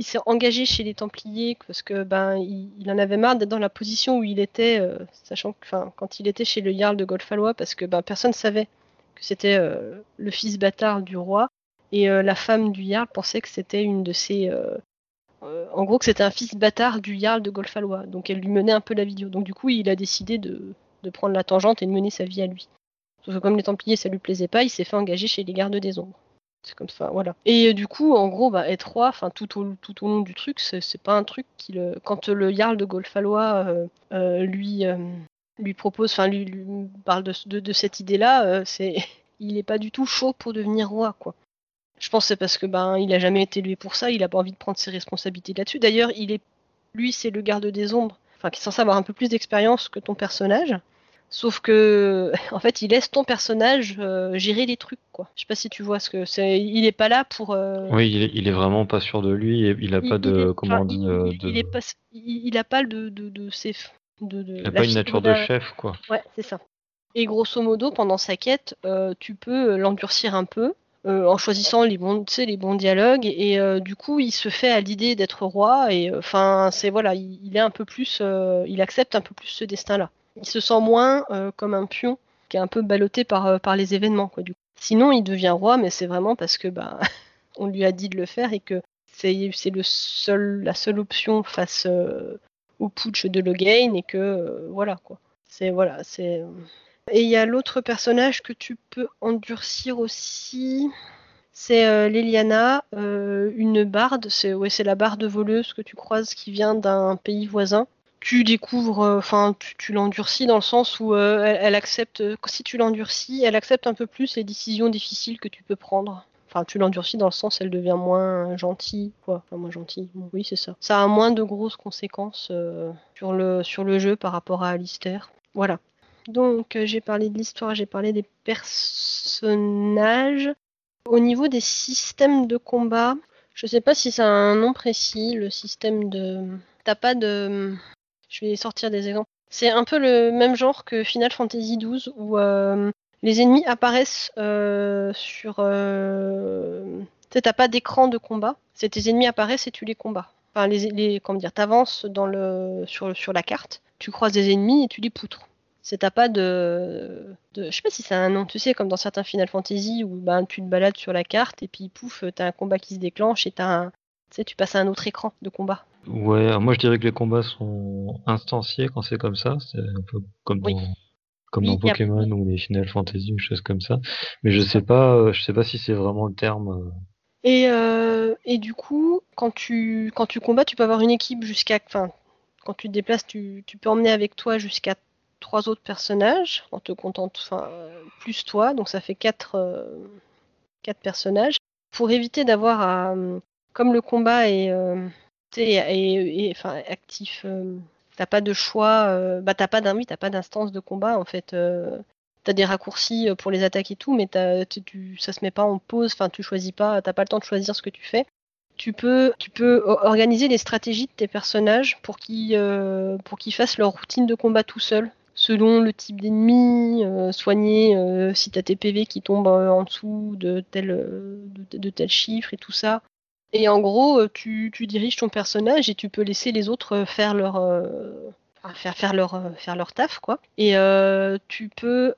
s'est engagé chez les Templiers parce que ben il, en avait marre d'être dans la position où il était, euh, sachant que quand il était chez le Jarl de Golfalois, parce que ben personne savait que c'était euh, le fils bâtard du roi. Et euh, la femme du Jarl pensait que c'était une de ses en gros que c'était un fils bâtard du Jarl de Golfalois, donc elle lui menait un peu la vidéo. Donc du coup, il a décidé de, de prendre la tangente et de mener sa vie à lui. Sauf que comme les Templiers ça lui plaisait pas, il s'est fait engager chez les gardes des ombres. C'est comme ça, voilà. Et euh, du coup, en gros, bah, être roi, tout au, long du truc, c'est pas un truc qui. Quand le Jarl de Golfalois euh, euh, lui, lui propose, enfin lui, parle de, de, cette idée-là, c'est [laughs] il est pas du tout chaud pour devenir roi, quoi. Je pense que c'est parce que ben il a jamais été élevé pour ça, il a pas envie de prendre ses responsabilités là-dessus. D'ailleurs, il est, lui, c'est le garde des ombres, enfin qui est censé avoir un peu plus d'expérience que ton personnage. Sauf que, [laughs] en fait, il laisse ton personnage euh, gérer les trucs, quoi. Je sais pas si tu vois ce que c'est. Il est pas là pour. Euh, oui, il est, il est, vraiment pas sûr de lui. Et il a pas de. comment il, de... il, est pas, il, a pas de, de, de ses. De, il a pas une nature de chef, quoi. Ouais, c'est ça. Et grosso modo, pendant sa quête, euh, tu peux l'endurcir un peu. En choisissant les bons, dialogues et du coup il se fait à l'idée d'être roi et enfin c'est voilà il, est un peu plus il accepte un peu plus ce destin là il se sent moins euh, comme un pion qui est un peu ballotté par, euh, par les événements. Quoi, du coup. Sinon, il devient roi, mais c'est vraiment parce que bah, [laughs] on lui a dit de le faire et que c'est le seul, la seule option face euh, au putsch de Logain et que voilà quoi. C'est voilà, c'est et il y a l'autre personnage que tu peux endurcir aussi. C'est Liliana, une barde. C'est ouais, c'est la barde voleuse que tu croises qui vient d'un pays voisin tu découvres, euh, enfin, tu, l'endurcis dans le sens où euh, elle, accepte, si tu l'endurcis, elle accepte un peu plus les décisions difficiles que tu peux prendre. Enfin, tu l'endurcis dans le sens, elle devient moins gentille, quoi. Enfin, moins gentille. oui, c'est ça. Ça a moins de grosses conséquences euh, sur le sur le jeu par rapport à Alistair. Voilà. Donc, j'ai parlé de l'histoire, j'ai parlé des personnages. Au niveau des systèmes de combat, je sais pas si ça a un nom précis, le système de. T'as pas de je vais sortir des exemples. C'est un peu le même genre que Final Fantasy XII où euh, les ennemis apparaissent euh, sur. Euh... T'as pas d'écran de combat. C'est tes ennemis apparaissent et tu les combats. Enfin, les, les comment dire, t'avances dans le sur sur la carte, tu croises des ennemis et tu les poutres. C'est t'as pas de, de, je sais pas si c'est un nom, tu sais, comme dans certains Final Fantasy où ben tu te balades sur la carte et puis pouf, t'as un combat qui se déclenche et t'as un, tu sais, tu passes à un autre écran de combat. Ouais, moi je dirais que les combats sont instanciés quand c'est comme ça. C'est un peu comme dans, comme dans Pokémon ou les Final Fantasy ou choses comme ça. Mais je sais pas, euh, je sais pas si c'est vraiment le terme. Euh. Et, euh, et du coup, quand tu, quand tu combats, tu peux avoir une équipe jusqu'à. Enfin, quand tu te déplaces, tu, tu peux emmener avec toi jusqu'à trois autres personnages en te enfin, plus toi. Donc ça fait quatre, quatre personnages. Pour éviter d'avoir à. Comme le combat est et, enfin, actif. Euh, t'as pas de choix, euh, bah t'as pas t'as pas d'instance de combat en fait. Euh, t'as des raccourcis pour les attaques et tout, mais tu, ça se met pas en pause. Enfin, tu choisis pas, t'as pas le temps de choisir ce que tu fais. Tu peux, tu peux organiser les stratégies de tes personnages pour qu'ils, pour qu'ils fassent leur routine de combat tout seuls selon le type d'ennemi, soigner si t'as tes PV qui tombent en dessous de tel, de, de, tel chiffre et tout ça. Et en gros, euh, tu, diriges ton personnage et tu peux laisser les autres euh, faire leur, euh, faire leur faire leur taf quoi. Et tu peux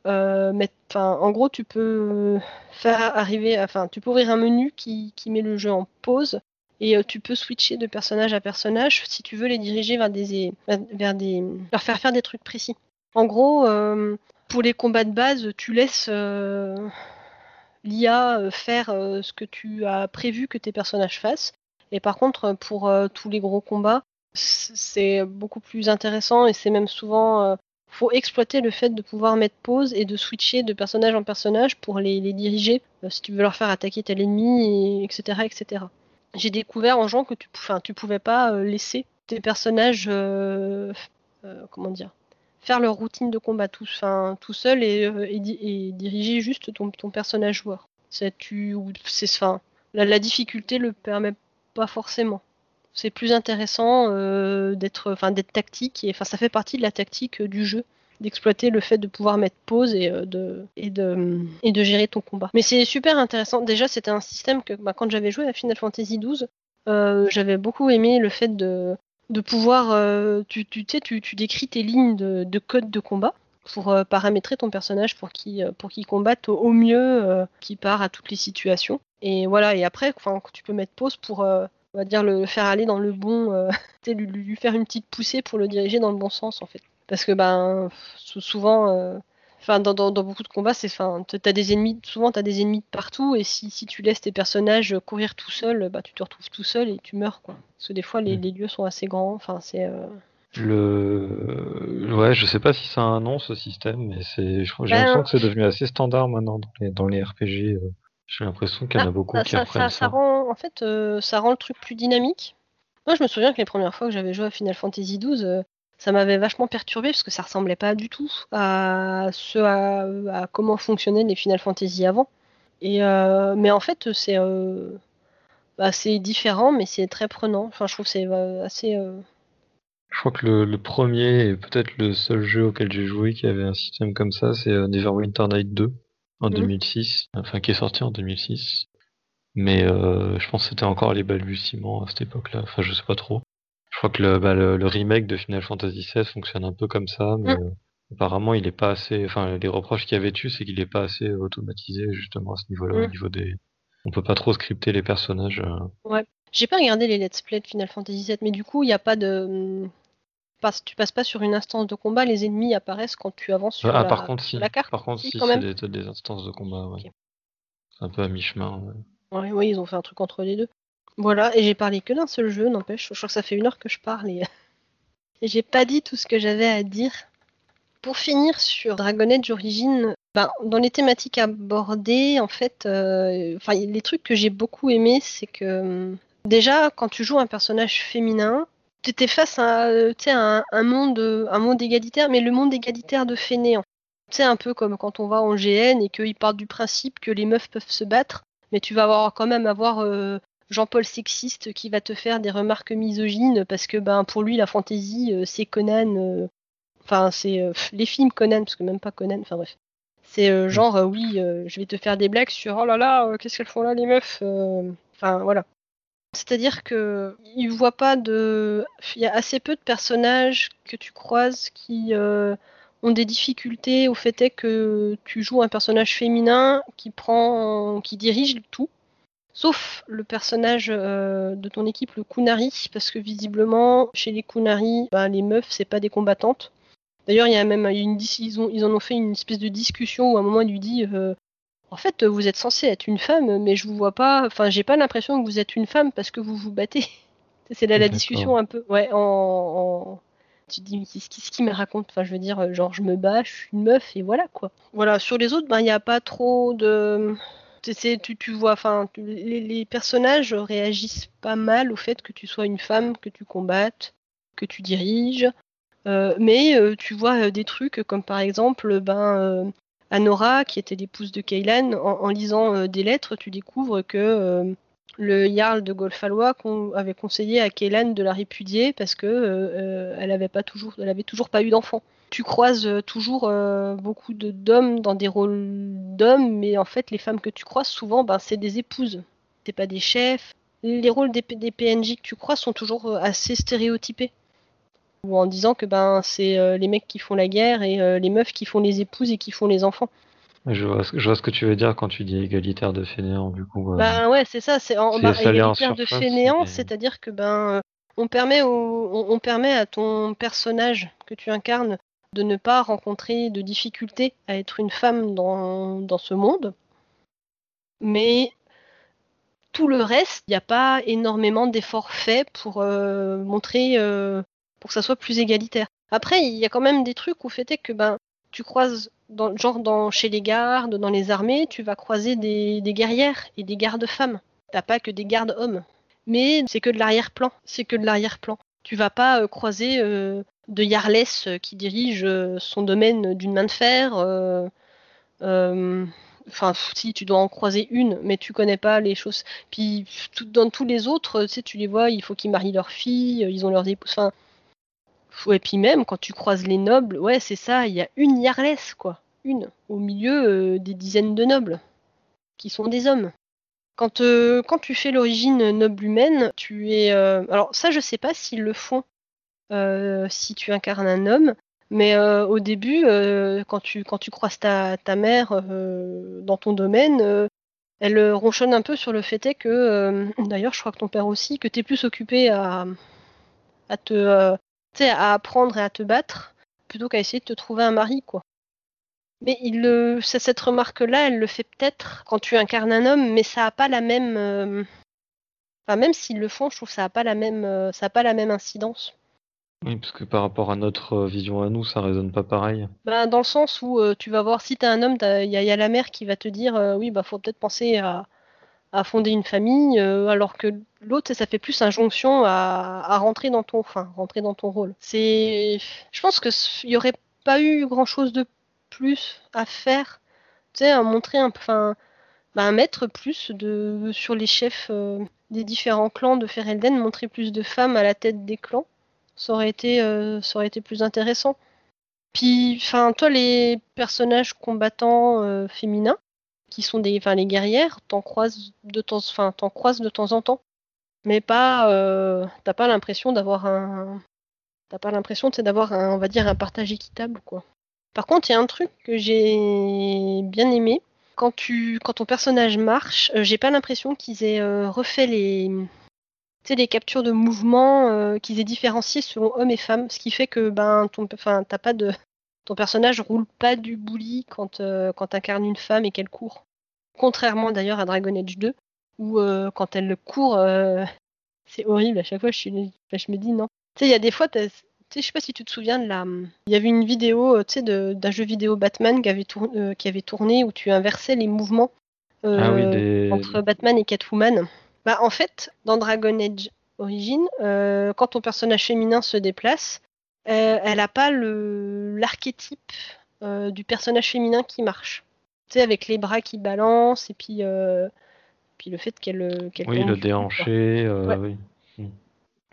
mettre, en gros tu peux faire arriver, enfin tu peux ouvrir un menu qui, qui met le jeu en pause et tu peux switcher de personnage à personnage si tu veux les diriger vers des vers des leur faire faire des trucs précis. En gros, pour les combats de base, tu laisses l'IA faire ce que tu as prévu que tes personnages fassent. Et par contre, pour tous les gros combats, c'est beaucoup plus intéressant et c'est même souvent. Euh, faut exploiter le fait de pouvoir mettre pause et de switcher de personnage en personnage pour les, diriger euh, si tu veux leur faire attaquer tel ennemi, etc. etc. J'ai découvert en jouant que tu, tu pouvais pas euh, laisser tes personnages. comment dire faire leur routine de combat tout, seul et, et, diriger juste ton, personnage joueur. Tu, enfin, la, la difficulté le permet pas forcément c'est plus intéressant euh, d'être, tactique et ça fait partie de la tactique euh, du jeu d'exploiter le fait de pouvoir mettre pause euh, et de gérer ton combat. Mais c'est super intéressant. Déjà, c'était un système que bah, quand j'avais joué à Final Fantasy XII, j'avais beaucoup aimé le fait de, de pouvoir. tu, tu, tu, tu décris tes lignes de, de code de combat pour paramétrer ton personnage pour qu'il pour qu'il combatte au, mieux, qu'il part à toutes les situations. Et voilà, et après, tu peux mettre pause pour on va dire le faire aller dans le bon, euh, [laughs] lui, lui, faire une petite poussée pour le diriger dans le bon sens en fait. Parce que ben souvent, euh, enfin dans, dans, beaucoup de combats, c'est, enfin, t'as des ennemis, souvent t'as des ennemis partout et si, si tu laisses tes personnages courir tout seuls, bah tu te retrouves tout seul et tu meurs quoi. Parce que des fois les, mm. les lieux sont assez grands, enfin c'est. Euh, le ouais, je sais pas si ça a un nom ce système, mais c'est, j'ai ben, l'impression que c'est devenu assez standard maintenant dans les, dans les RPG. J'ai l'impression qu'il y en a ah, beaucoup qui ça, ça. rend, en fait, euh, ça rend le truc plus dynamique. Moi, je me souviens que les premières fois que j'avais joué à Final Fantasy XII, euh, ça m'avait vachement perturbé parce que ça ressemblait pas du tout à ce à, comment fonctionnaient les Final Fantasy avant. Et euh, mais en fait, c'est bah, différent, mais c'est très prenant. Enfin, je trouve que c'est assez. Je crois que le, le premier et peut-être le seul jeu auquel j'ai joué qui avait un système comme ça, c'est Neverwinter Night 2 en 2006, mmh. enfin qui est sorti en 2006. Mais euh, je pense que c'était encore les balbutiements à cette époque-là. Enfin, je sais pas trop. Je crois que le, bah, le, remake de Final Fantasy XVI fonctionne un peu comme ça, mais mmh. euh, apparemment il est pas assez. Enfin, les reproches qu'il y avait dessus, c'est qu'il est pas assez automatisé justement à ce niveau-là, au mmh. niveau des. On peut pas trop scripter les personnages. Euh. Ouais. J'ai pas regardé les let's play de Final Fantasy VII, mais du coup, il n'y a pas de tu passes pas sur une instance de combat, les ennemis apparaissent quand tu avances sur, ah, la, par contre, si. la carte. Par contre, si, c'est des, instances de combat. C'est un peu à mi-chemin. oui, ils ont fait un truc entre les deux. Voilà, et j'ai parlé que d'un seul jeu, n'empêche. Je crois que ça fait une heure que je parle et, [laughs] j'ai pas dit tout ce que j'avais à dire. Pour finir sur Dragon Age ben, dans les thématiques abordées, en fait, euh, les trucs que j'ai beaucoup aimé, c'est que déjà, quand tu joues un personnage féminin, tu face à, un, un, monde, un monde égalitaire, mais le monde égalitaire de fainéants. C'est un peu comme quand on va en GN et qu'ils partent du principe que les meufs peuvent se battre, mais tu vas quand même avoir euh, Jean-Paul sexiste qui va te faire des remarques misogynes parce que ben pour lui la fantaisie euh, c'est Conan, enfin c'est les films Conan parce que même pas Conan, enfin bref. C'est genre oui je vais te faire des blagues sur oh là là qu'est-ce qu'elles font là les meufs, enfin voilà. C'est-à-dire que il voit pas de. Il y a assez peu de personnages que tu croises qui euh, ont des difficultés au fait est que tu joues un personnage féminin qui prend, qui dirige tout. Sauf le personnage euh, de ton équipe, le Kunari, parce que visiblement, chez les Kunari, ben, les meufs, c'est pas des combattantes. D'ailleurs, il y a même une, ils, ils en ont fait une espèce de discussion où à un moment il lui dit euh, en fait, vous êtes censé être une femme, mais je vous vois pas. Enfin, j'ai pas l'impression que vous êtes une femme parce que vous vous battez. [laughs] C'est là la discussion un peu. Ouais, en. Tu te dis, qu'est-ce qu'il me raconte? Enfin, je veux dire, genre, je me bats, je suis une meuf et voilà quoi. Voilà, sur les autres, ben, il n'y a pas trop de. Tu, vois, enfin, les, personnages réagissent pas mal au fait que tu sois une femme, que tu combattes, que tu diriges. Euh, mais euh, tu vois euh, des trucs comme par exemple, ben, Anora, qui était l'épouse de Kaylan, en, lisant des lettres, tu découvres que le Jarl de Golfalois avait conseillé à Kaylan de la répudier parce que elle avait pas toujours, elle toujours pas eu d'enfant. Tu croises toujours beaucoup d'hommes dans des rôles d'hommes, mais en fait les femmes que tu croises souvent, ben, c'est des épouses, c'est pas des chefs. Les rôles des, des, PNJ que tu croises sont toujours assez stéréotypés. ou en disant que ben c'est les mecs qui font la guerre et les meufs qui font les épouses et qui font les enfants. Je vois, ce, je vois ce que tu veux dire quand tu dis égalitaire de fainéant, du coup. Ben ouais, c'est ça, c'est en bah, égalitaire de fainéant, c'est-à-dire que ben on permet, on, permet à ton personnage que tu incarnes de ne pas rencontrer de difficultés à être une femme dans, dans ce monde. Mais tout le reste, il n'y a pas énormément d'efforts faits pour euh, montrer, euh, pour que ça soit plus égalitaire. Après, il y a quand même des trucs où fait que ben, tu croises, genre dans, chez les gardes, dans les armées, tu vas croiser des, des guerrières et des gardes femmes. T'as pas que des gardes hommes. Mais c'est que de l'arrière-plan. C'est que de l'arrière-plan. Tu vas pas euh, croiser de Yarless qui dirige son domaine d'une main de fer. Enfin, si tu dois en croiser une, mais tu connais pas les choses. Puis dans tous les autres, tu tu les vois, il faut qu'ils marient leurs filles, ils ont leurs épouses. Enfin, et puis même quand tu croises les nobles, ouais, c'est ça, il y a une Yarless, quoi, une au milieu euh, des dizaines de nobles qui sont des hommes. Quand, euh, quand tu fais l'origine noble humaine, tu es. Euh, alors ça, je sais pas s'ils le font si tu incarnes un homme, mais euh, au début, euh, quand, tu, quand croises ta, mère euh, dans ton domaine, elle ronchonne un peu sur le fait que, d'ailleurs, je crois que ton père aussi, que tu es plus occupé à, te, à apprendre et à te battre plutôt qu'à essayer de te trouver un mari, quoi. Mais cette remarque-là, elle le fait peut-être quand tu incarnes un homme, mais ça n'a pas la même. Enfin, même s'ils le font, je trouve que ça n'a pas ça pas la même incidence. Oui, parce que par rapport à notre euh, vision à nous, ça résonne pas pareil. Bah, dans le sens où euh, tu vas voir, si tu un homme, il y, a la mère qui va te dire euh, oui, bah faut peut-être penser à, fonder une famille, alors que l'autre, ça fait plus injonction à, à, rentrer dans ton, rentrer dans ton rôle. C'est, je pense que il y aurait pas eu grand chose de plus à faire, à montrer un, enfin, bah, à mettre plus de sur les chefs des différents clans de Ferelden, montrer plus de femmes à la tête des clans ça aurait été, euh, ça aurait été plus intéressant. Puis, enfin, toi, les personnages combattants euh, féminins, qui sont des, enfin, les guerrières, t'en croises de temps, enfin, t'en croises de temps en temps, mais pas, euh, t'as pas l'impression d'avoir un, t'as pas l'impression, c'est d'avoir un, on va dire, un partage équitable, quoi. Par contre, il y a un truc que j'ai bien aimé. Quand tu, quand ton personnage marche, j'ai pas l'impression qu'ils aient refait les, sais, les captures de mouvement euh, qu'ils aient différenciées selon hommes et femmes, ce qui fait que ben ton, enfin, t'as pas de, ton personnage roule pas du bouli quand euh, quand incarne une femme et qu'elle court. Contrairement d'ailleurs à Dragon Age 2 où euh, quand elle court, c'est horrible à chaque fois. Je, suis, je me dis non. Tu sais, il y a des fois, tu sais, je sais pas si tu te souviens de la. Il y avait une vidéo, tu sais, d'un jeu vidéo Batman qui avait, tourné, qui avait tourné où tu inversais les mouvements ah entre Batman et Catwoman. Bah, en fait, dans Dragon Age Origin, euh, quand ton personnage féminin se déplace, euh, elle n'a pas l'archétype euh, du personnage féminin qui marche. Tu sais, avec les bras qui balancent et puis, puis le fait qu'elle. oui, le déhanché, oui. Hmm.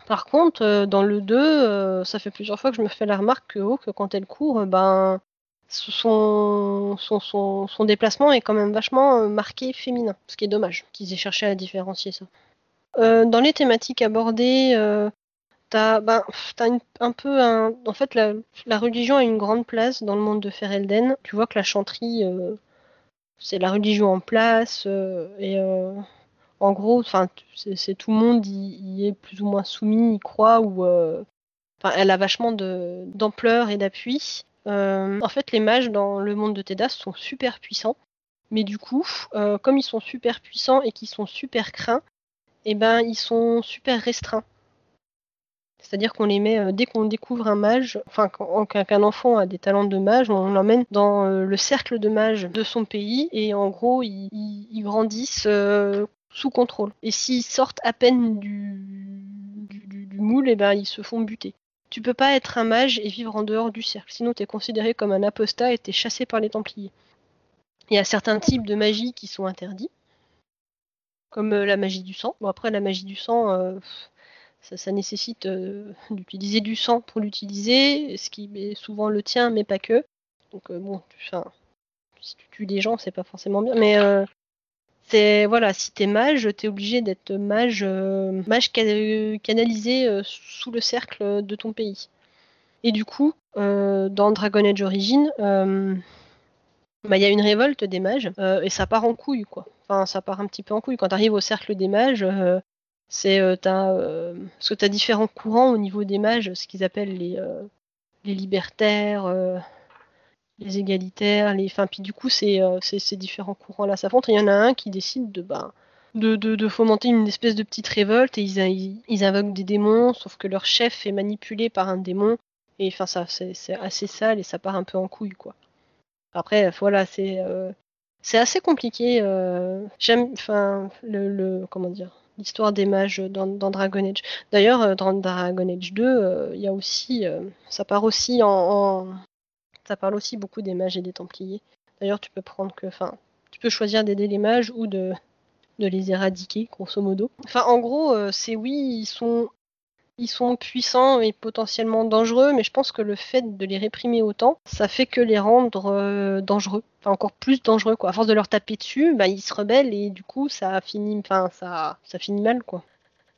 Par contre, dans le 2, ça fait plusieurs fois que je me fais la remarque que, oh, que quand elle court, ben, son, son, son, déplacement est quand même vachement euh, marqué féminin, ce qui est dommage qu'ils aient cherché à différencier ça. Euh, dans les thématiques abordées, euh, t'as ben, un peu un... En fait, la, religion a une grande place dans le monde de Ferelden. Tu vois que la chanterie, c'est la religion en place, et en gros, c'est tout le monde y, est plus ou moins soumis, y croit, ou... elle a vachement d'ampleur et d'appui. Euh, en fait, les mages dans le monde de Tedas sont super puissants. Mais du coup, euh, comme ils sont super puissants et qu'ils sont super craints, eh ben, ils sont super restreints. C'est-à-dire qu'on les met, euh, dès qu'on découvre un mage, enfin qu'un enfant a des talents de mage, on l'emmène dans le cercle de mages de son pays et en gros, ils, grandissent sous contrôle. Et s'ils sortent à peine du, moule, eh ben, ils se font buter. Tu peux pas être un mage et vivre en dehors du cercle, sinon tu es considéré comme un apostat et t'es chassé par les Templiers. Il y a certains types de magie qui sont interdits, comme euh, la magie du sang. Bon après la magie du sang, euh, ça, nécessite euh, d'utiliser du sang pour l'utiliser, ce qui est souvent le tien, mais pas que. Donc bon, si tu tues des gens, c'est pas forcément bien, mais voilà, si t'es mage, t'es obligé d'être mage, euh, mage canalisé euh, sous le cercle de ton pays. Et du coup, dans Dragon Age Origins, bah, il y a une révolte des mages et ça part en couille, quoi. Enfin, ça part un petit peu en couille. Quand tu arrives au cercle des mages, c'est euh, euh, parce que tu as différents courants au niveau des mages, ce qu'ils appellent euh, les libertaires, les égalitaires, les. Enfin, puis du coup, c'est ces différents courants-là s'affrontent. Il y en a un qui décide de, bah, de, de, fomenter une espèce de petite révolte et ils, ils, invoquent des démons, sauf que leur chef est manipulé par un démon. Et enfin, ça, c'est assez sale et ça part un peu en couille, quoi. Après, voilà, c'est c'est assez compliqué. J'aime, enfin, le, le, comment dire, l'histoire des mages dans, Dragon Age. D'ailleurs, euh, dans Dragon Age 2, euh, il y a aussi, euh, ça part aussi en, ça parle aussi beaucoup des mages et des templiers. D'ailleurs, tu peux prendre que, enfin, tu peux choisir d'aider les mages ou de, les éradiquer, grosso modo. Enfin, en gros, c'est oui, ils sont ils sont puissants et potentiellement dangereux, mais je pense que le fait de les réprimer autant, ça fait que les rendre euh, dangereux, enfin encore plus dangereux quoi. À force de leur taper dessus, bah, ils se rebellent et du coup ça finit, enfin ça, ça finit mal quoi.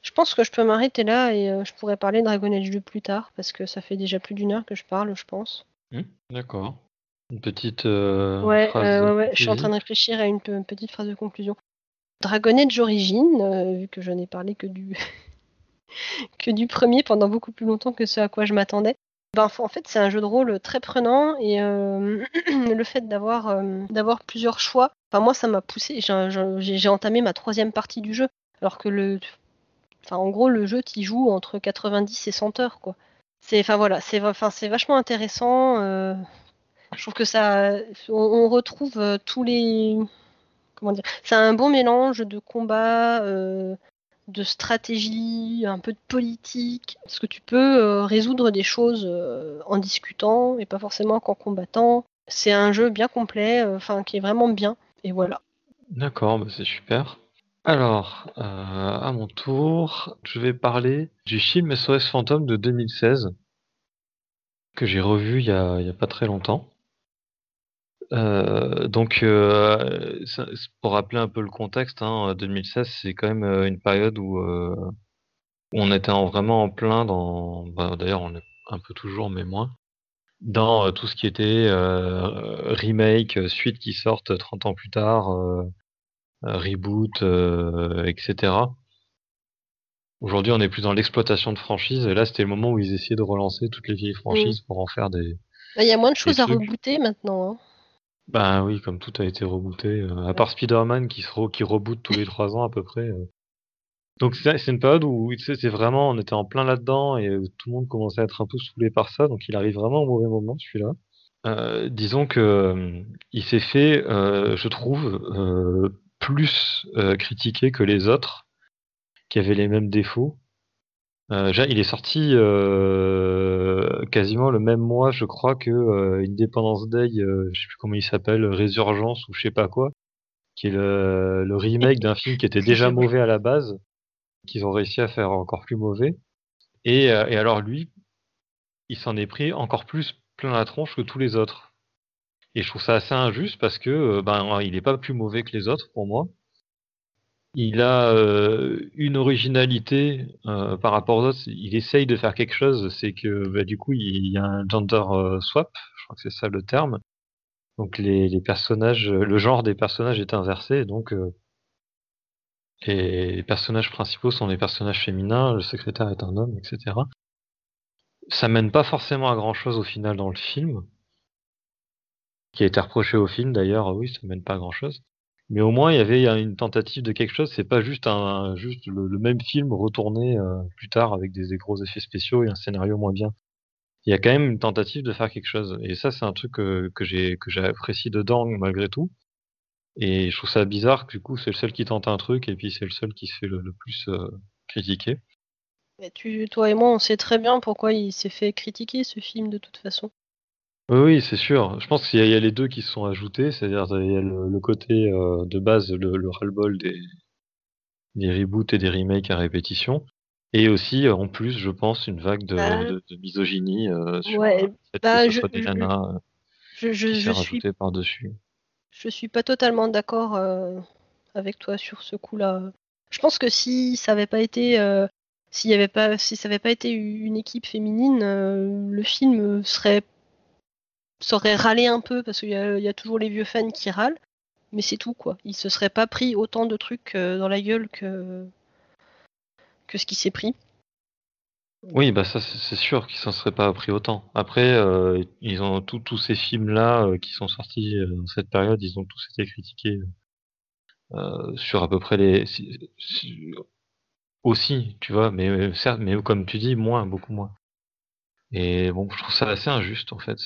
Je pense que je peux m'arrêter là et euh, je pourrais parler de Dragon Age 2 plus tard parce que ça fait déjà plus d'une heure que je parle, je pense. Mmh, d'accord. Une petite euh, ouais, phrase ouais, ouais, je suis en train de réfléchir à une petite phrase de conclusion. Dragon Age Origin, vu que je n'ai parlé que du [laughs] que du premier pendant beaucoup plus longtemps que ce à quoi je m'attendais. Ben, en fait, c'est un jeu de rôle très prenant et euh, [clears throat] le fait d'avoir euh, d'avoir plusieurs choix, enfin moi ça m'a poussé. J'ai entamé ma troisième partie du jeu, alors que le, enfin en gros le jeu tu joues entre 90 et 100 heures quoi. C'est, enfin voilà, c'est, vachement intéressant. Euh, je trouve que ça, on, retrouve tous les, comment dire, c'est un bon mélange de combat, de stratégie, un peu de politique. Est-ce que tu peux euh, résoudre des choses euh, en discutant et pas forcément qu'en combattant C'est un jeu bien complet, euh, enfin qui est vraiment bien. Et voilà. D'accord, bah, c'est super. Alors, à mon tour, je vais parler du film SOS Phantom de 2016 que j'ai revu il y a pas très longtemps. Euh, donc, euh, pour rappeler un peu le contexte, hein, 2016, c'est quand même euh, une période où, on était vraiment en plein dans, bah, d'ailleurs on est un peu toujours, mais moins, dans tout ce qui était remake, suite qui sortent 30 ans plus tard, reboot, etc. Aujourd'hui, on est plus dans l'exploitation de franchises, et là, c'était le moment où ils essayaient de relancer toutes les vieilles franchises pour en faire des. Bah, il y a moins de choses à rebooter maintenant. Hein. Bah oui, comme tout a été rebooté, euh, à part Spider-Man qui se qui reboot tous les trois ans à peu près. Euh. Donc c'est une période où c'est vraiment on était en plein là-dedans et tout le monde commençait à être un peu saoulé par ça, donc il arrive vraiment au mauvais moment celui-là. Euh, disons que il s'est fait, je trouve, plus critiqué que les autres qui avaient les mêmes défauts. Euh, il est sorti euh, quasiment le même mois, je crois, que euh, Independence Day, euh, je sais plus comment il s'appelle, Résurgence ou je sais pas quoi, qui est le, remake d'un film qui était déjà mauvais à la base, qu'ils ont réussi à faire encore plus mauvais. Et alors lui, il s'en est pris encore plus plein la tronche que tous les autres. Et je trouve ça assez injuste parce que ben il est pas plus mauvais que les autres pour moi. Il a euh, une originalité euh, par rapport aux autres. Il essaye de faire quelque chose, c'est que bah, du coup il y a un gender euh, swap, je crois que c'est ça le terme. Donc les, les, personnages, le genre des personnages est inversé, donc les personnages principaux sont des personnages féminins, le secrétaire est un homme, etc. Ça mène pas forcément à grand chose au final dans le film, qui a été reproché au film d'ailleurs. Oui, ça mène pas à grand chose. Mais au moins, il y avait une tentative de quelque chose. C'est pas juste le, même film retourné euh, plus tard avec des, gros effets spéciaux et un scénario moins bien. Il y a quand même une tentative de faire quelque chose. Et ça, c'est un truc que, apprécié dedans malgré tout. Et je trouve ça bizarre que du coup, c'est le seul qui tente un truc et puis c'est le seul qui se fait le, plus euh, critiquer. Tu, toi et moi, on sait très bien pourquoi il s'est fait critiquer ce film de toute façon. Oui, c'est sûr. Je pense qu'il y, a les deux qui se sont ajoutés, c'est-à-dire il y a le, côté euh, de base, le, le ras-le-bol des, des reboots et des remakes à répétition, et aussi en plus, je pense, une vague de, bah. misogynie euh, sur le fait bah, que ce soit des nanas je, je, qui je suis, par-dessus. Je suis pas totalement d'accord euh, avec toi sur ce coup-là. Je pense que si ça avait pas été s'il y avait pas, si ça n'avait pas été une équipe féminine, le film serait saurait râler un peu parce qu'il y, a toujours les vieux fans qui râlent, mais c'est tout quoi. Il se serait pas pris autant de trucs dans la gueule que que ce qui s'est pris. Oui, bah ça c'est sûr qu'ils s'en seraient pas pris autant. Après, euh, ils ont tous ces films-là euh, qui sont sortis euh, dans cette période, ils ont tous été critiqués sur à peu près les aussi, tu vois, mais certes, mais comme tu dis, moins, beaucoup moins. Et bon, je trouve ça assez injuste en fait,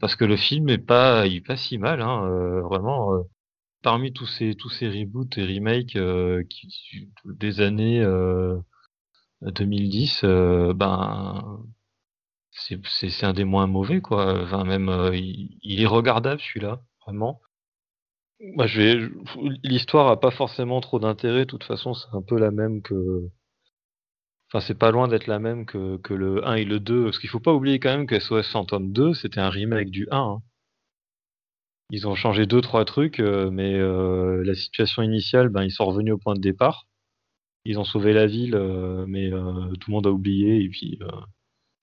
parce que le film est pas, il est pas si mal, hein, vraiment. parmi tous ces tous ces reboots et remakes des années 2010, euh, ben c'est un des moins mauvais quoi. Même euh, il, est regardable celui-là, vraiment. Vais l'histoire a pas forcément trop d'intérêt. De toute façon c'est un peu la même que. Enfin c'est pas loin d'être la même que, que le 1 et le 2. Parce qu'il faut pas oublier quand même que SOS Phantom 2 c'était un remake du 1. Hein. Ils ont changé deux trois trucs, euh, mais la situation initiale, ben ils sont revenus au point de départ ils ont sauvé la ville, euh, mais euh, tout le monde a oublié, et puis euh,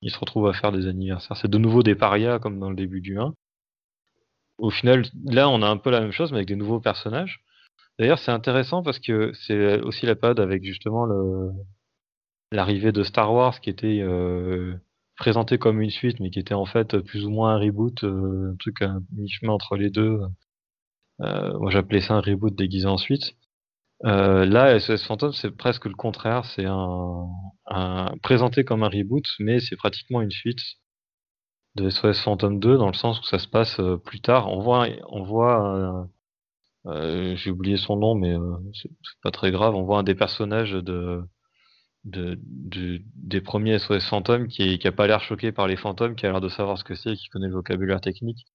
ils se retrouvent à faire des anniversaires. C'est de nouveau des parias comme dans le début du 1. Au final, là, on a un peu la même chose, mais avec des nouveaux personnages. D'ailleurs, c'est intéressant parce que c'est aussi la période avec justement le l'arrivée de Star Wars qui était présenté comme une suite, mais qui était en fait plus ou moins un reboot, un truc à mi-chemin entre les deux. moi, j'appelais ça un reboot déguisé en suite. Euh, là, SOS Phantom, c'est presque le contraire. C'est un, un, présenté comme un reboot, mais c'est pratiquement une suite de SOS Phantom 2 dans le sens où ça se passe euh, plus tard. On voit, on voit, euh, j'ai oublié son nom, mais euh, c'est pas très grave. On voit un des personnages de, de, de des premiers SOS Phantom qui, qui a pas l'air choqué par les fantômes, qui a l'air de savoir ce que c'est, qui connaît le vocabulaire technique.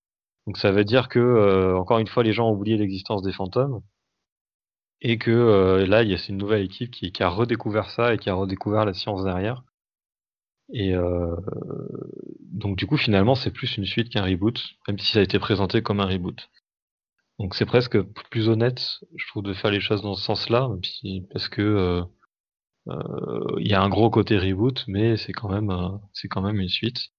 Donc ça veut dire que encore une fois, les gens ont oublié l'existence des fantômes et que euh, là, il y a une nouvelle équipe qui, a redécouvert ça et qui a redécouvert la science derrière. Et euh, donc du coup, finalement, c'est plus une suite qu'un reboot, même si ça a été présenté comme un reboot. Donc c'est presque plus honnête, je trouve, de faire les choses dans ce sens-là, parce que euh, il y a un gros côté reboot, mais c'est quand même c'est quand même une suite.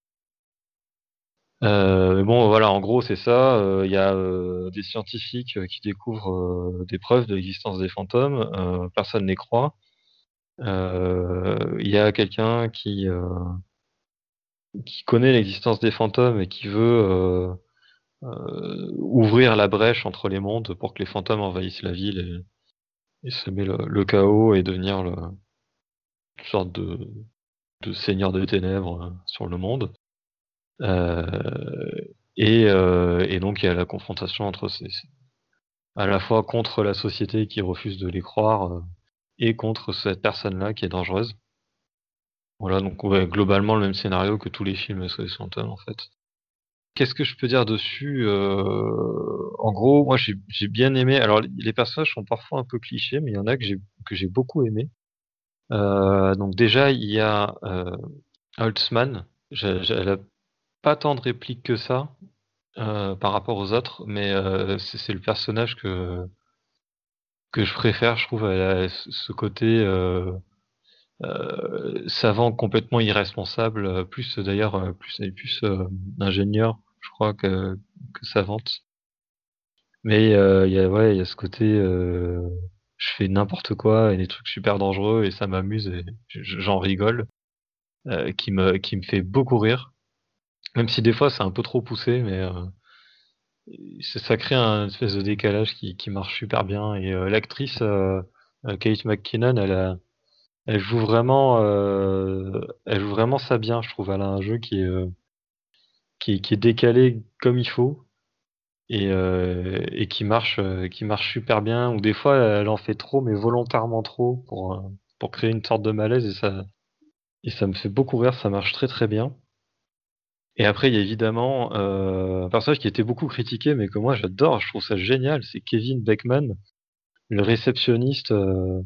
Euh, bon, voilà, en gros, c'est ça. Il y a des scientifiques qui découvrent des preuves de l'existence des fantômes. personne n'y croit. Il y a quelqu'un qui qui connaît l'existence des fantômes et qui veut ouvrir la brèche entre les mondes pour que les fantômes envahissent la ville et, semer le, chaos et devenir le, sorte de, de seigneur des ténèbres sur le monde. Euh, et, euh, et, donc il y a la confrontation entre ces, à la fois contre la société qui refuse de les croire euh, et contre cette personne-là qui est dangereuse. Voilà, donc globalement le même scénario que tous les films SOS Phantom en fait. Qu'est-ce que je peux dire dessus En gros, moi j'ai bien aimé. Alors les personnages sont parfois un peu clichés, mais il y en a que j'ai beaucoup aimé. Euh, donc déjà il y a euh, Holtzman. Elle a pas tant de répliques que ça euh, par rapport aux autres, mais c'est le personnage que que je préfère. Je trouve elle a ce côté savant complètement irresponsable, plus d'ailleurs plus plus ingénieur, je crois que, que savante. Mais il ouais il y a ce côté je fais n'importe quoi et des trucs super dangereux et ça m'amuse et j'en rigole, qui me qui me fait beaucoup rire. Même si des fois c'est un peu trop poussé, mais euh, ça crée un espèce de décalage qui, qui marche super bien. Et euh, l'actrice euh, Kate McKinnon, elle, elle joue vraiment, elle joue vraiment ça bien, je trouve. Elle a un jeu qui, qui est décalé comme il faut et, et qui marche, qui marche super bien. Ou des fois, elle en fait trop, mais volontairement trop pour pour créer une sorte de malaise et ça et ça me fait beaucoup rire. Ça marche très très bien. Et après, il y a évidemment euh, un personnage qui était beaucoup critiqué, mais que moi j'adore, je trouve ça génial, c'est Kevin Beckman, le réceptionniste, euh,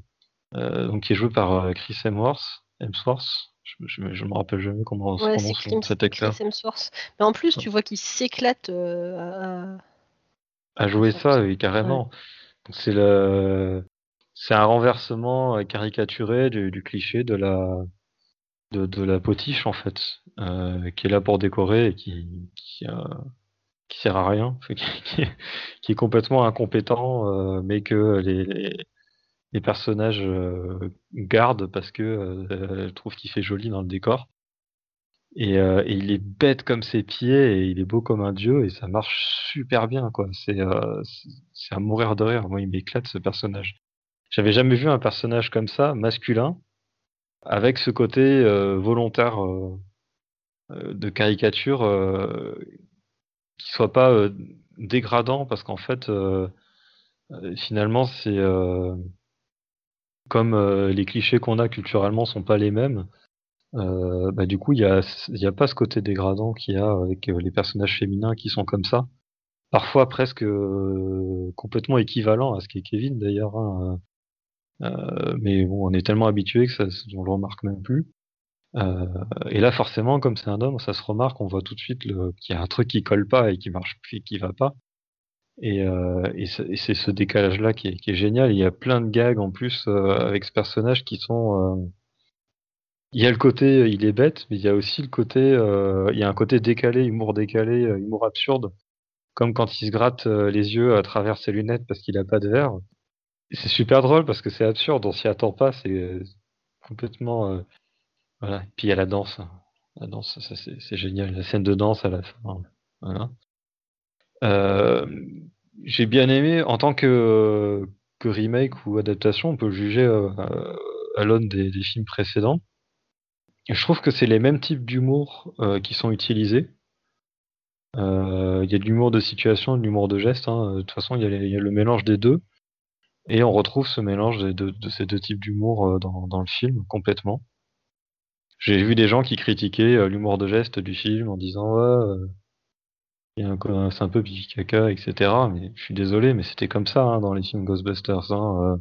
euh, donc qui est joué par euh, Chris Hemsworth. Hemsworth je, je, me rappelle jamais comment on se prononce cet acteur. Mais en plus, tu vois qu'il s'éclate à... à jouer ça, oui, carrément. C'est le c'est un renversement caricaturé du, cliché de la de, de, la potiche en fait, euh, qui est là pour décorer et qui qui, euh, qui sert à rien, [laughs] qui, qui, est complètement incompétent, euh, mais que les, les, les personnages euh, gardent parce que euh, trouvent qu'il fait joli dans le décor. Et, et, il est bête comme ses pieds et il est beau comme un dieu et ça marche super bien quoi. C'est c'est à mourir de rire. Moi, il m'éclate ce personnage. J'avais jamais vu un personnage comme ça, masculin, avec ce côté euh, volontaire euh, euh, de caricature qui soit pas dégradant parce qu'en fait finalement c'est comme les clichés qu'on a culturellement sont pas les mêmes bah, du coup il y a, y a pas ce côté dégradant qu'il y a avec les personnages féminins qui sont comme ça parfois presque complètement équivalent à ce qu'est Kevin d'ailleurs hein, euh, mais bon, on est tellement habitué que ça, on le remarque même plus. Euh, et là, forcément, comme c'est un homme, ça se remarque, on voit tout de suite qu'il y a un truc qui colle pas et qui marche et qui va pas. Et, euh, et c'est ce décalage-là qui qui est, génial. Il y a plein de gags en plus euh, avec ce personnage qui sont. Euh, il y a le côté, il est bête, mais il y a aussi le côté, il y a un côté décalé, humour décalé, humour absurde, comme quand il se gratte les yeux à travers ses lunettes parce qu'il a pas de verre. C'est super drôle parce que c'est absurde, on s'y attend pas, c'est euh, complètement. Euh, voilà. Et puis il y a la danse. La danse, ça c'est génial. La scène de danse à la fin. Voilà. Euh, J'ai bien aimé, en tant que, remake ou adaptation, on peut juger euh, à l'aune des, films précédents. Je trouve que c'est les mêmes types d'humour euh, qui sont utilisés. Il y a de l'humour de situation, de l'humour de geste. Hein. De toute façon, il y, a le mélange des deux. Et on retrouve ce mélange de, ces deux types d'humour euh, dans, le film complètement. J'ai vu des gens qui critiquaient euh, l'humour de geste du film en disant ouais, euh, c'est un peu pipi caca, etc. Mais je suis désolé, mais c'était comme ça hein, dans les films Ghostbusters. Hein. Euh,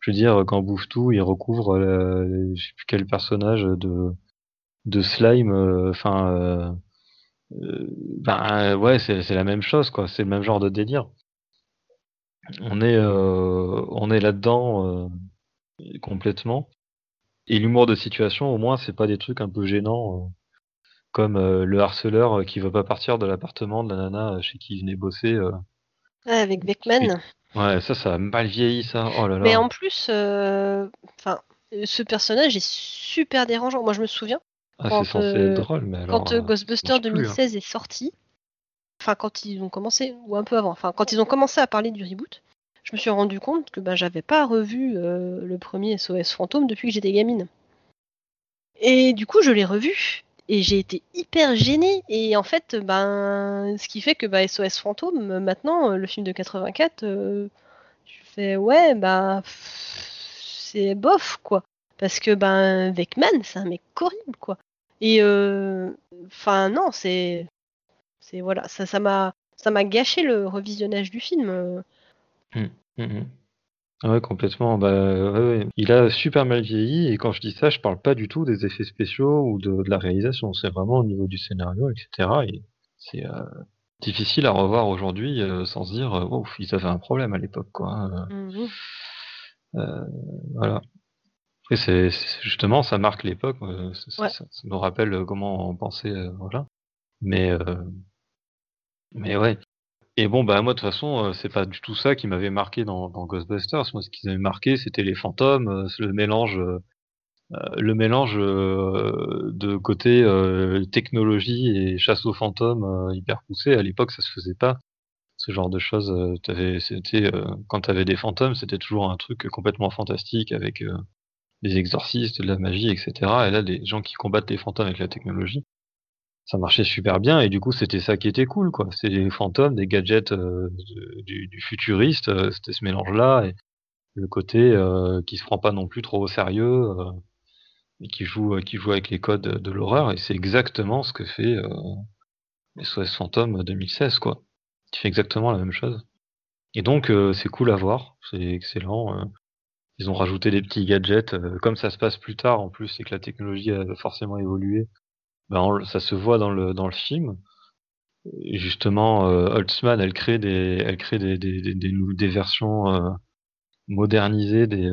je veux dire, quand bouffe tout, il recouvre euh, je sais plus quel personnage de de slime. Enfin, ben ouais, c'est la même chose quoi. C'est le même genre de délire on est, euh, on est là-dedans euh, complètement. Et l'humour de situation, au moins, c'est pas des trucs un peu gênants, euh, comme le harceleur qui veut pas partir de l'appartement de la nana chez qui il venait bosser. Ouais, avec Beckman. Ouais, ça, ça a mal vieilli, ça. Oh là là. Mais en plus, enfin, ce personnage est super dérangeant. Moi, je me souviens. Ah, c'est censé être drôle, mais alors, Quand Ghostbusters 2016 hein. est sorti, enfin quand ils ont commencé, ou un peu avant, enfin quand ils ont commencé à parler du reboot, je me suis rendu compte que ben, j'avais pas revu euh, le premier SOS Fantôme depuis que j'étais gamine. Et du coup, je l'ai revu et j'ai été hyper gênée. Et en fait, ben, ce qui fait que ben, SOS Fantôme, maintenant, le film de 84, euh, je fais ouais, bah, c'est bof, quoi. Parce que ben, Beckman, c'est un mec horrible, quoi. Et euh, enfin, non, c'est. c'est voilà, ça m'a ça m'a gâché le revisionnage du film. Mmh, mmh. Ouais, complètement. Bah, ouais, Il a super mal vieilli et quand je dis ça, je parle pas du tout des effets spéciaux ou de, de la réalisation. C'est vraiment au niveau du scénario, etc. Et c'est euh, difficile à revoir aujourd'hui euh, sans se dire, oh, ils avaient un problème à l'époque, quoi. Hein, euh, voilà. Et c'est justement, ça marque l'époque. Ça, ça, ça, me rappelle comment on pensait, voilà. Mais mais ouais, et bon, bah moi de toute façon, euh, c'est pas du tout ça qui m'avait marqué dans, dans, Ghostbusters. Moi, ce qui m'avait marqué, c'était les fantômes, euh, le mélange, euh, le mélange de côté technologie et chasse aux fantômes hyper poussé. À l'époque, ça se faisait pas. Ce genre de choses, c'était quand t'avais des fantômes, c'était toujours un truc complètement fantastique avec des exorcistes, de la magie, etc. Et là, les gens qui combattent les fantômes avec la technologie, ça marchait super bien et du coup c'était ça qui était cool quoi. C'est des fantômes, des gadgets euh, du, futuriste, euh, c'était ce mélange là et le côté euh, qui se prend pas non plus trop au sérieux euh, et qui joue qui joue avec les codes de l'horreur et c'est exactement ce que fait SOS Fantôme 2016 quoi. Qui fait exactement la même chose. Et donc c'est cool à voir, c'est excellent. Ils ont rajouté des petits gadgets comme ça se passe plus tard en plus c'est que la technologie a forcément évolué ben, ça se voit dans le, dans le film. Et justement, euh, Holtzman, elle crée des, elle crée des, des, versions, euh, moderniser des,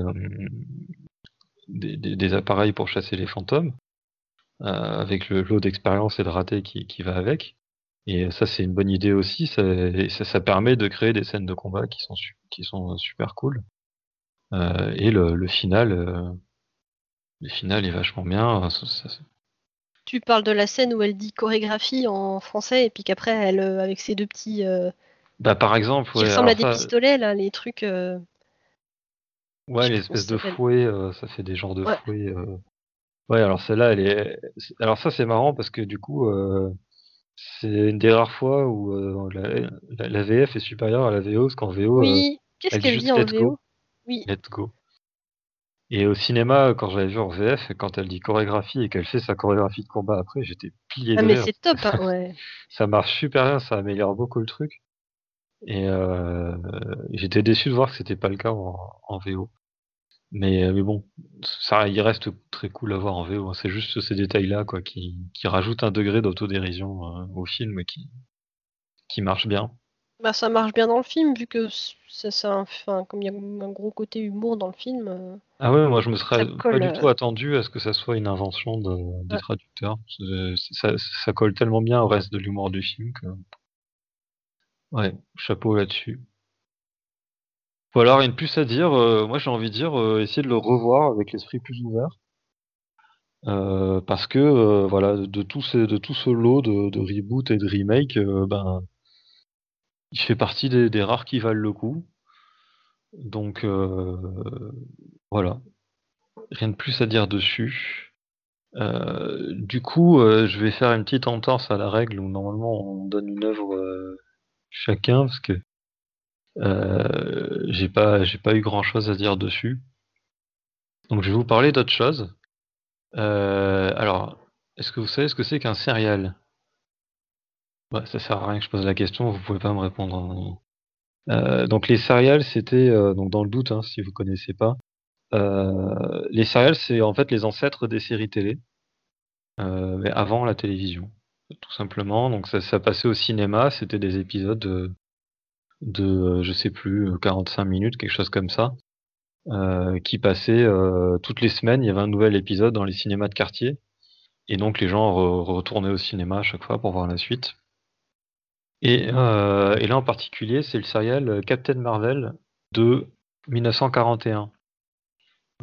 des, des, appareils pour chasser les fantômes, avec le lot d'expérience et de raté qui, qui va avec. Et ça, c'est une bonne idée aussi. Ça, ça, ça, permet de créer des scènes de combat qui sont, qui sont super cool. Euh, et le, le final, euh, le final est vachement bien. Ça, tu parles de la scène où elle dit chorégraphie en français et puis qu'après elle, euh, avec ses deux petits. bah par exemple, qui ressemblent à des pistolets là, les trucs. Ouais, l'espèce de fouet, ça fait des genres de fouets. Ouais, alors celle-là, elle est. Alors ça, c'est marrant parce que du coup, c'est une des rares fois où la, la, VF est supérieure à la VO, parce qu'en VO, oui. Qu'est-ce qu'elle dit en VO oui. Let's go. Et au cinéma, quand j'avais vu en VF, quand elle dit chorégraphie et qu'elle fait sa chorégraphie de combat après, j'étais plié ah, de mais c'est top, hein, [laughs] ouais. ça marche super bien, ça améliore beaucoup le truc. Et euh, j'étais déçu de voir que c'était pas le cas en, VO. Mais, euh, mais bon, ça, il reste très cool à voir en VO. Hein. C'est juste ces détails-là, quoi, qui, qui rajoutent un degré d'autodérision euh, au film qui, qui marche bien. Bah, ça marche bien dans le film, vu que c'est un, enfin, comme il y a un gros côté humour dans le film. Euh, ah ouais, moi je me serais pas du tout euh, attendu à ce que ça soit une invention de, des traducteurs. Ça, ça, colle tellement bien au reste de l'humour du film que. Ouais, chapeau là-dessus. Voilà, rien de plus à dire. Euh, moi j'ai envie de dire, essayer de le revoir avec l'esprit plus ouvert. parce que voilà, de tout, ce, de tout ce lot de, de reboot et de remake, ben il fait partie des, rares qui valent le coup. Donc euh, voilà, rien de plus à dire dessus. Euh, du coup, euh, je vais faire une petite entorse à la règle où normalement on donne une œuvre chacun parce que j'ai pas j'ai pas eu grand chose à dire dessus. Donc je vais vous parler d'autre chose. alors, est-ce que vous savez ce que c'est qu'un serial Ouais, ça sert à rien que je pose la question, vous pouvez pas me répondre. Hein. Euh, donc les céréales, c'était euh, donc dans le doute, hein, si vous connaissez pas. Euh, les céréales, c'est en fait les ancêtres des séries télé, mais avant la télévision, tout simplement. Donc ça, ça passait au cinéma, c'était des épisodes de, de, je sais plus, 45 minutes, quelque chose comme ça, qui passaient toutes les semaines. Il y avait un nouvel épisode dans les cinémas de quartier, et donc les gens retournaient au cinéma à chaque fois pour voir la suite. Et, euh, et là en particulier, c'est le serial euh, Captain Marvel de 1941.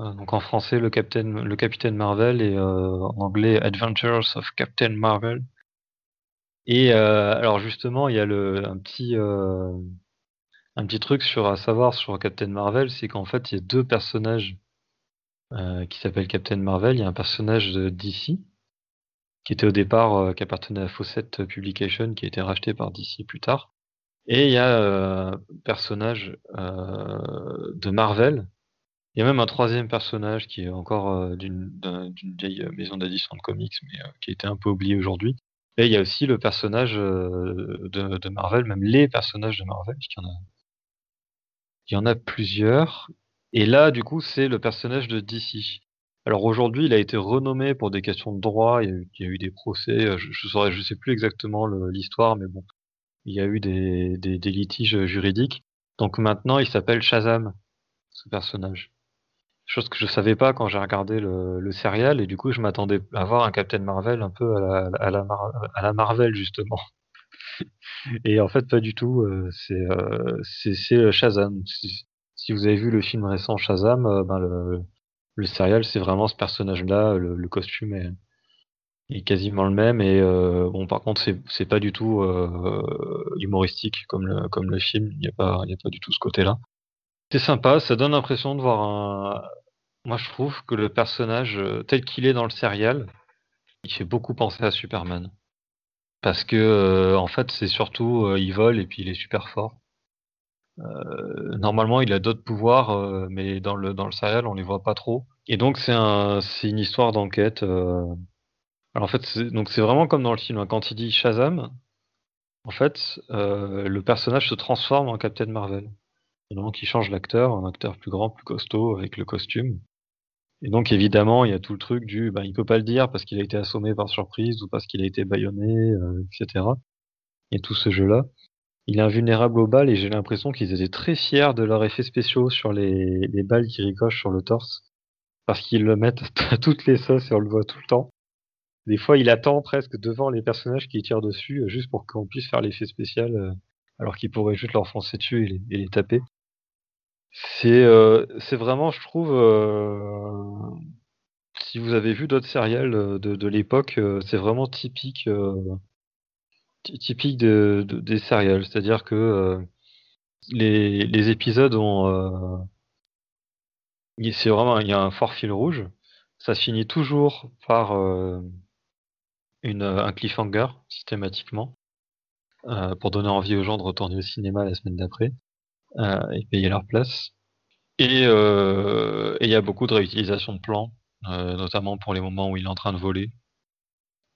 Euh, donc en français, le, Captain, le Capitaine Marvel et en anglais Adventures of Captain Marvel. Et alors justement, il y a le, un petit un petit truc sur à savoir sur Captain Marvel, c'est qu'en fait, il y a deux personnages qui s'appellent Captain Marvel. Il y a un personnage d'ici qui était au départ, euh, qui appartenait à Fawcett Publication, qui a été racheté par DC plus tard. Et il y a un euh, personnage euh, de Marvel. Il y a même un troisième personnage qui est encore d'une vieille maison d'édition de comics, mais qui a été un peu oublié aujourd'hui. Et il y a aussi le personnage de, de, Marvel, même les personnages de Marvel, il y en a, il y en a plusieurs. Et là, du coup, c'est le personnage de DC. Alors aujourd'hui, il a été renommé pour des questions de droit. Il y a eu, des procès. Euh, je, je je sais plus exactement l'histoire, mais bon, il y a eu des, litiges juridiques. Donc maintenant, il s'appelle Shazam, ce personnage. Chose que je savais pas quand j'ai regardé le, le serial, et du coup, je m'attendais à voir un Captain Marvel un peu à la, Marvel justement. [laughs] et en fait, pas du tout. Euh, c'est euh, Shazam. Si, si, vous avez vu le film récent Shazam, ben le, le serial, c'est vraiment ce personnage-là, le, costume est, quasiment le même et euh, bon par contre c'est pas du tout euh, humoristique comme le film, il n'y a pas du tout ce côté-là. C'est sympa, ça donne l'impression de voir un moi je trouve que le personnage euh, tel qu'il est dans le serial, il fait beaucoup penser à Superman. Parce que en fait c'est surtout il vole et puis il est super fort. Euh, normalement, il a d'autres pouvoirs, euh, mais dans le dans le serial, on les voit pas trop. Et donc c'est un une histoire d'enquête. Euh. Alors en fait, c'est vraiment comme dans le film. Hein. Quand il dit Shazam, en fait, le personnage se transforme en Captain Marvel. Et donc il change l'acteur, un acteur plus grand, plus costaud, avec le costume. Et donc évidemment, il y a tout le truc du, ben, il peut pas le dire parce qu'il a été assommé par surprise ou parce qu'il a été bâillonné, etc. Et tout ce jeu-là. Il est invulnérable aux balles et j'ai l'impression qu'ils étaient très fiers de leurs effets spéciaux sur les, les balles qui ricochent sur le torse. Parce qu'ils le mettent [laughs] à toutes les sauces et on le voit tout le temps. Des fois, il attend presque devant les personnages qui tirent dessus, euh, juste pour qu'on puisse faire l'effet spécial, euh, alors qu'il pourrait juste leur foncer dessus et les, et taper. C'est euh, vraiment, je trouve, euh, si vous avez vu d'autres séries de, de l'époque, c'est vraiment typique, ty- typique de, de- des séries. C'est-à-dire que euh, les, épisodes ont, euh, c'est vraiment, il y a un fort fil rouge. Ça se finit toujours par euh, un cliffhanger systématiquement pour donner envie aux gens de retourner au cinéma la semaine d'après et payer leur place. Et il y a beaucoup de réutilisation de plans, notamment pour les moments où il est en train de voler.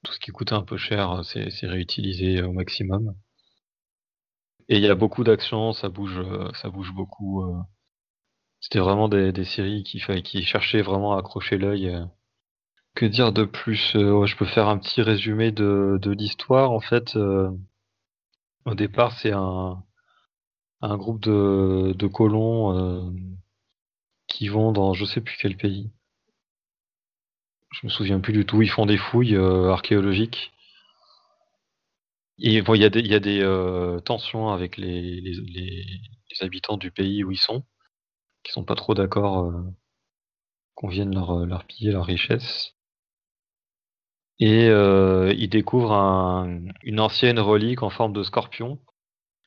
Tout ce qui coûtait un peu cher, c'est c'est réutilisé au maximum. Et il y a beaucoup d'action, ça bouge, euh, ça bouge beaucoup. euh. C'était vraiment des, séries qui, qui cherchaient vraiment à accrocher l'œil. euh. Que dire de plus Euh, Je peux faire un petit résumé de, l'histoire. En fait, euh, au départ, c'est un, un groupe de, colons euh, qui vont dans je sais plus quel pays. Je me souviens plus du tout. Ils font des fouilles euh, archéologiques. Il y a des, euh, tensions avec les, habitants du pays où ils sont, qui sont pas trop d'accord euh, qu'on vienne leur, piller leur richesse. Et ils découvrent un, une ancienne relique en forme de scorpion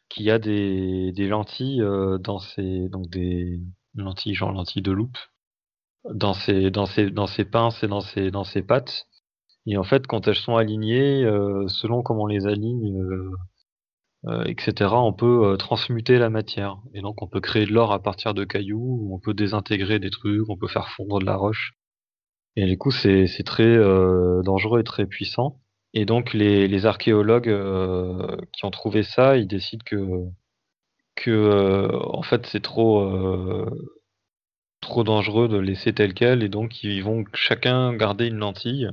qui a des, lentilles dans ses donc des lentilles genre lentilles de loupe dans ses dans ses dans ses pinces et dans ses dans ses pattes. Et en fait, quand elles sont alignées, euh, selon comment on les aligne, euh, euh, etc., on peut transmuter la matière. Et donc, on peut créer de l'or à partir de cailloux, on peut désintégrer des trucs, on peut faire fondre de la roche. Et du coup, c'est très dangereux et très puissant. Et donc, les, les archéologues qui ont trouvé ça, ils décident que que en fait, c'est trop trop dangereux de laisser tel quel, et donc ils vont chacun garder une lentille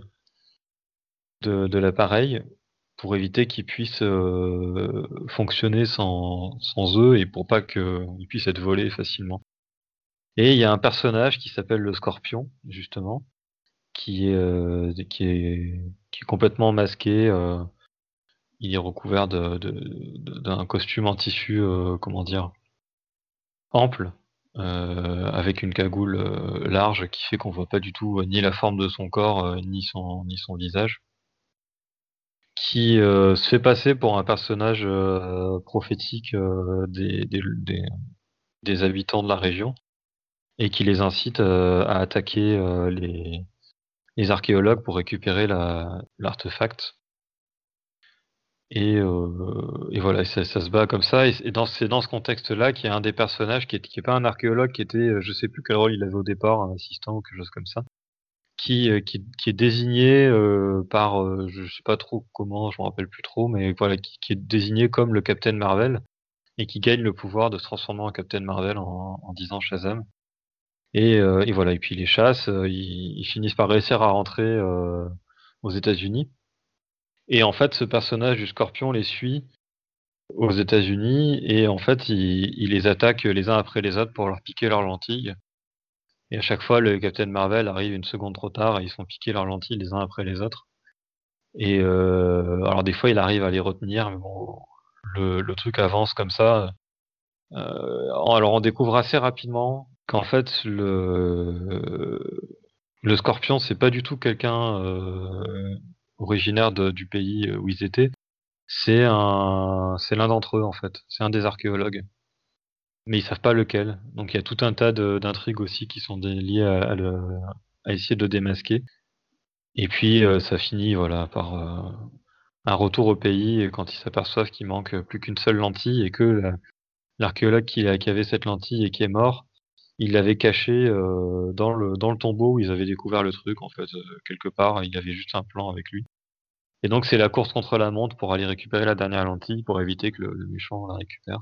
de, l'appareil pour éviter qu'ils puissent euh, fonctionner sans, sans eux et pour pas qu'ils puissent être volés facilement. Et il y a un personnage qui s'appelle le Scorpion, justement, qui est, euh, qui est, qui est complètement masqué. euh, il est recouvert de, de- d'un costume en tissu, comment dire, ample, avec une cagoule euh, large qui fait qu'on voit pas du tout euh, ni la forme de son corps euh, ni son ni son visage. qui euh, se fait passer pour un personnage euh, prophétique euh, des, habitants de la région et qui les incite euh, à attaquer euh, les, archéologues pour récupérer la- l'artefact. Et, euh, et voilà, ça, ça se bat comme ça. Et dans, c'est dans ce contexte-là qu'il y a un des personnages qui est, qui est pas un archéologue, qui était, euh, je sais plus quel rôle il avait au départ, un assistant ou quelque chose comme ça, qui, euh, qui, qui est désigné euh, par, euh, je sais pas trop comment, je me rappelle plus trop, mais voilà, qui, est désigné comme le Captain Marvel et qui gagne le pouvoir de se transformer en Captain Marvel en, en disant Shazam. Et, euh, et voilà, et puis les chasses, euh, ils, ils finissent par réussir à rentrer aux États-Unis. Et en fait, ce personnage du Scorpion les suit aux États-Unis et en fait, il, les attaque les uns après les autres pour leur piquer leurs lentilles. Et à chaque fois, le Captain Marvel arrive une seconde trop tard et ils sont piqués leurs lentilles les uns après les autres. Et euh, alors des fois, il arrive à les retenir, mais bon, le, truc avance comme ça. Euh, alors on découvre assez rapidement qu'en fait le le Scorpion c'est pas du tout quelqu'un euh, originaire du pays où ils étaient. C'est un c'est l'un d'entre eux en fait. C'est un des archéologues. Mais ils savent pas lequel. Donc il y a tout un tas d'intrigues aussi qui sont liées à, essayer de démasquer. Et puis euh, ça finit voilà par euh, un retour au pays quand ils s'aperçoivent qu'il manque plus qu'une seule lentille et que la- l'archéologue qui, qui avait cette lentille et qui est mort, il l'avait caché euh, dans le dans le tombeau où ils avaient découvert le truc en fait euh, quelque part. Il avait juste un plan avec lui. Et donc c'est la course contre la montre pour aller récupérer la dernière lentille pour éviter que le, méchant la récupère.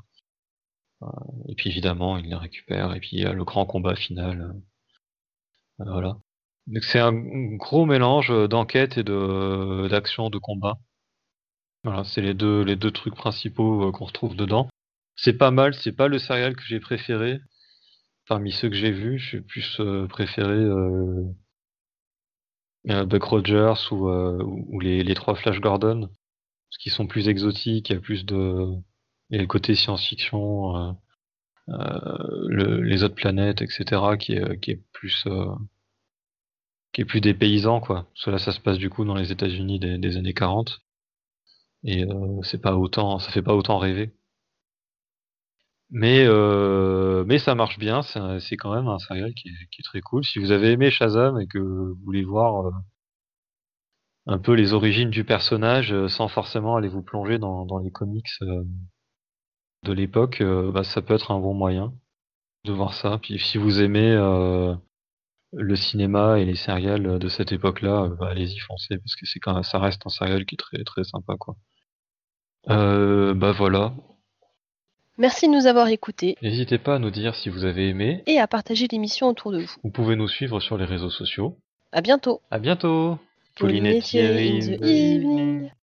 Et puis évidemment il la récupère et puis il y a le grand combat final. euh, voilà. Donc c'est un gros mélange d'enquête et de d'action de combat. Voilà, c'est les deux, les deux trucs principaux qu'on retrouve dedans. C'est pas mal, c'est pas le serial que j'ai préféré. Parmi ceux que j'ai vus, j'ai plus préféré Buck Rogers ou, les, trois Flash Gordon, parce qu'ils sont plus exotiques, il y a plus de... Le côté science-fiction, euh, les autres planètes, etc., qui est, plus qui est plus des paysans quoi. Cela ça se passe du coup dans les États-Unis des, des, années 40 et euh, c'est pas autant, ça fait pas autant rêver. Mais euh, mais ça marche bien, c'est quand même un serial qui est, qui est, très cool. Si vous avez aimé Shazam et que vous voulez voir un peu les origines du personnage sans forcément aller vous plonger dans, dans les comics de l'époque, euh, bah, ça peut être un bon moyen de voir ça. Puis si vous aimez euh, le cinéma et les serials de cette époque-là, euh, bah, allez-y foncez parce que c'est quand ça reste un serial qui est très très sympa quoi. bah voilà. Merci de nous avoir écoutés. N'hésitez pas à nous dire si vous avez aimé et à partager l'émission autour de vous. Vous pouvez nous suivre sur les réseaux sociaux. À bientôt. À bientôt. Pauline et Thierry in the evening.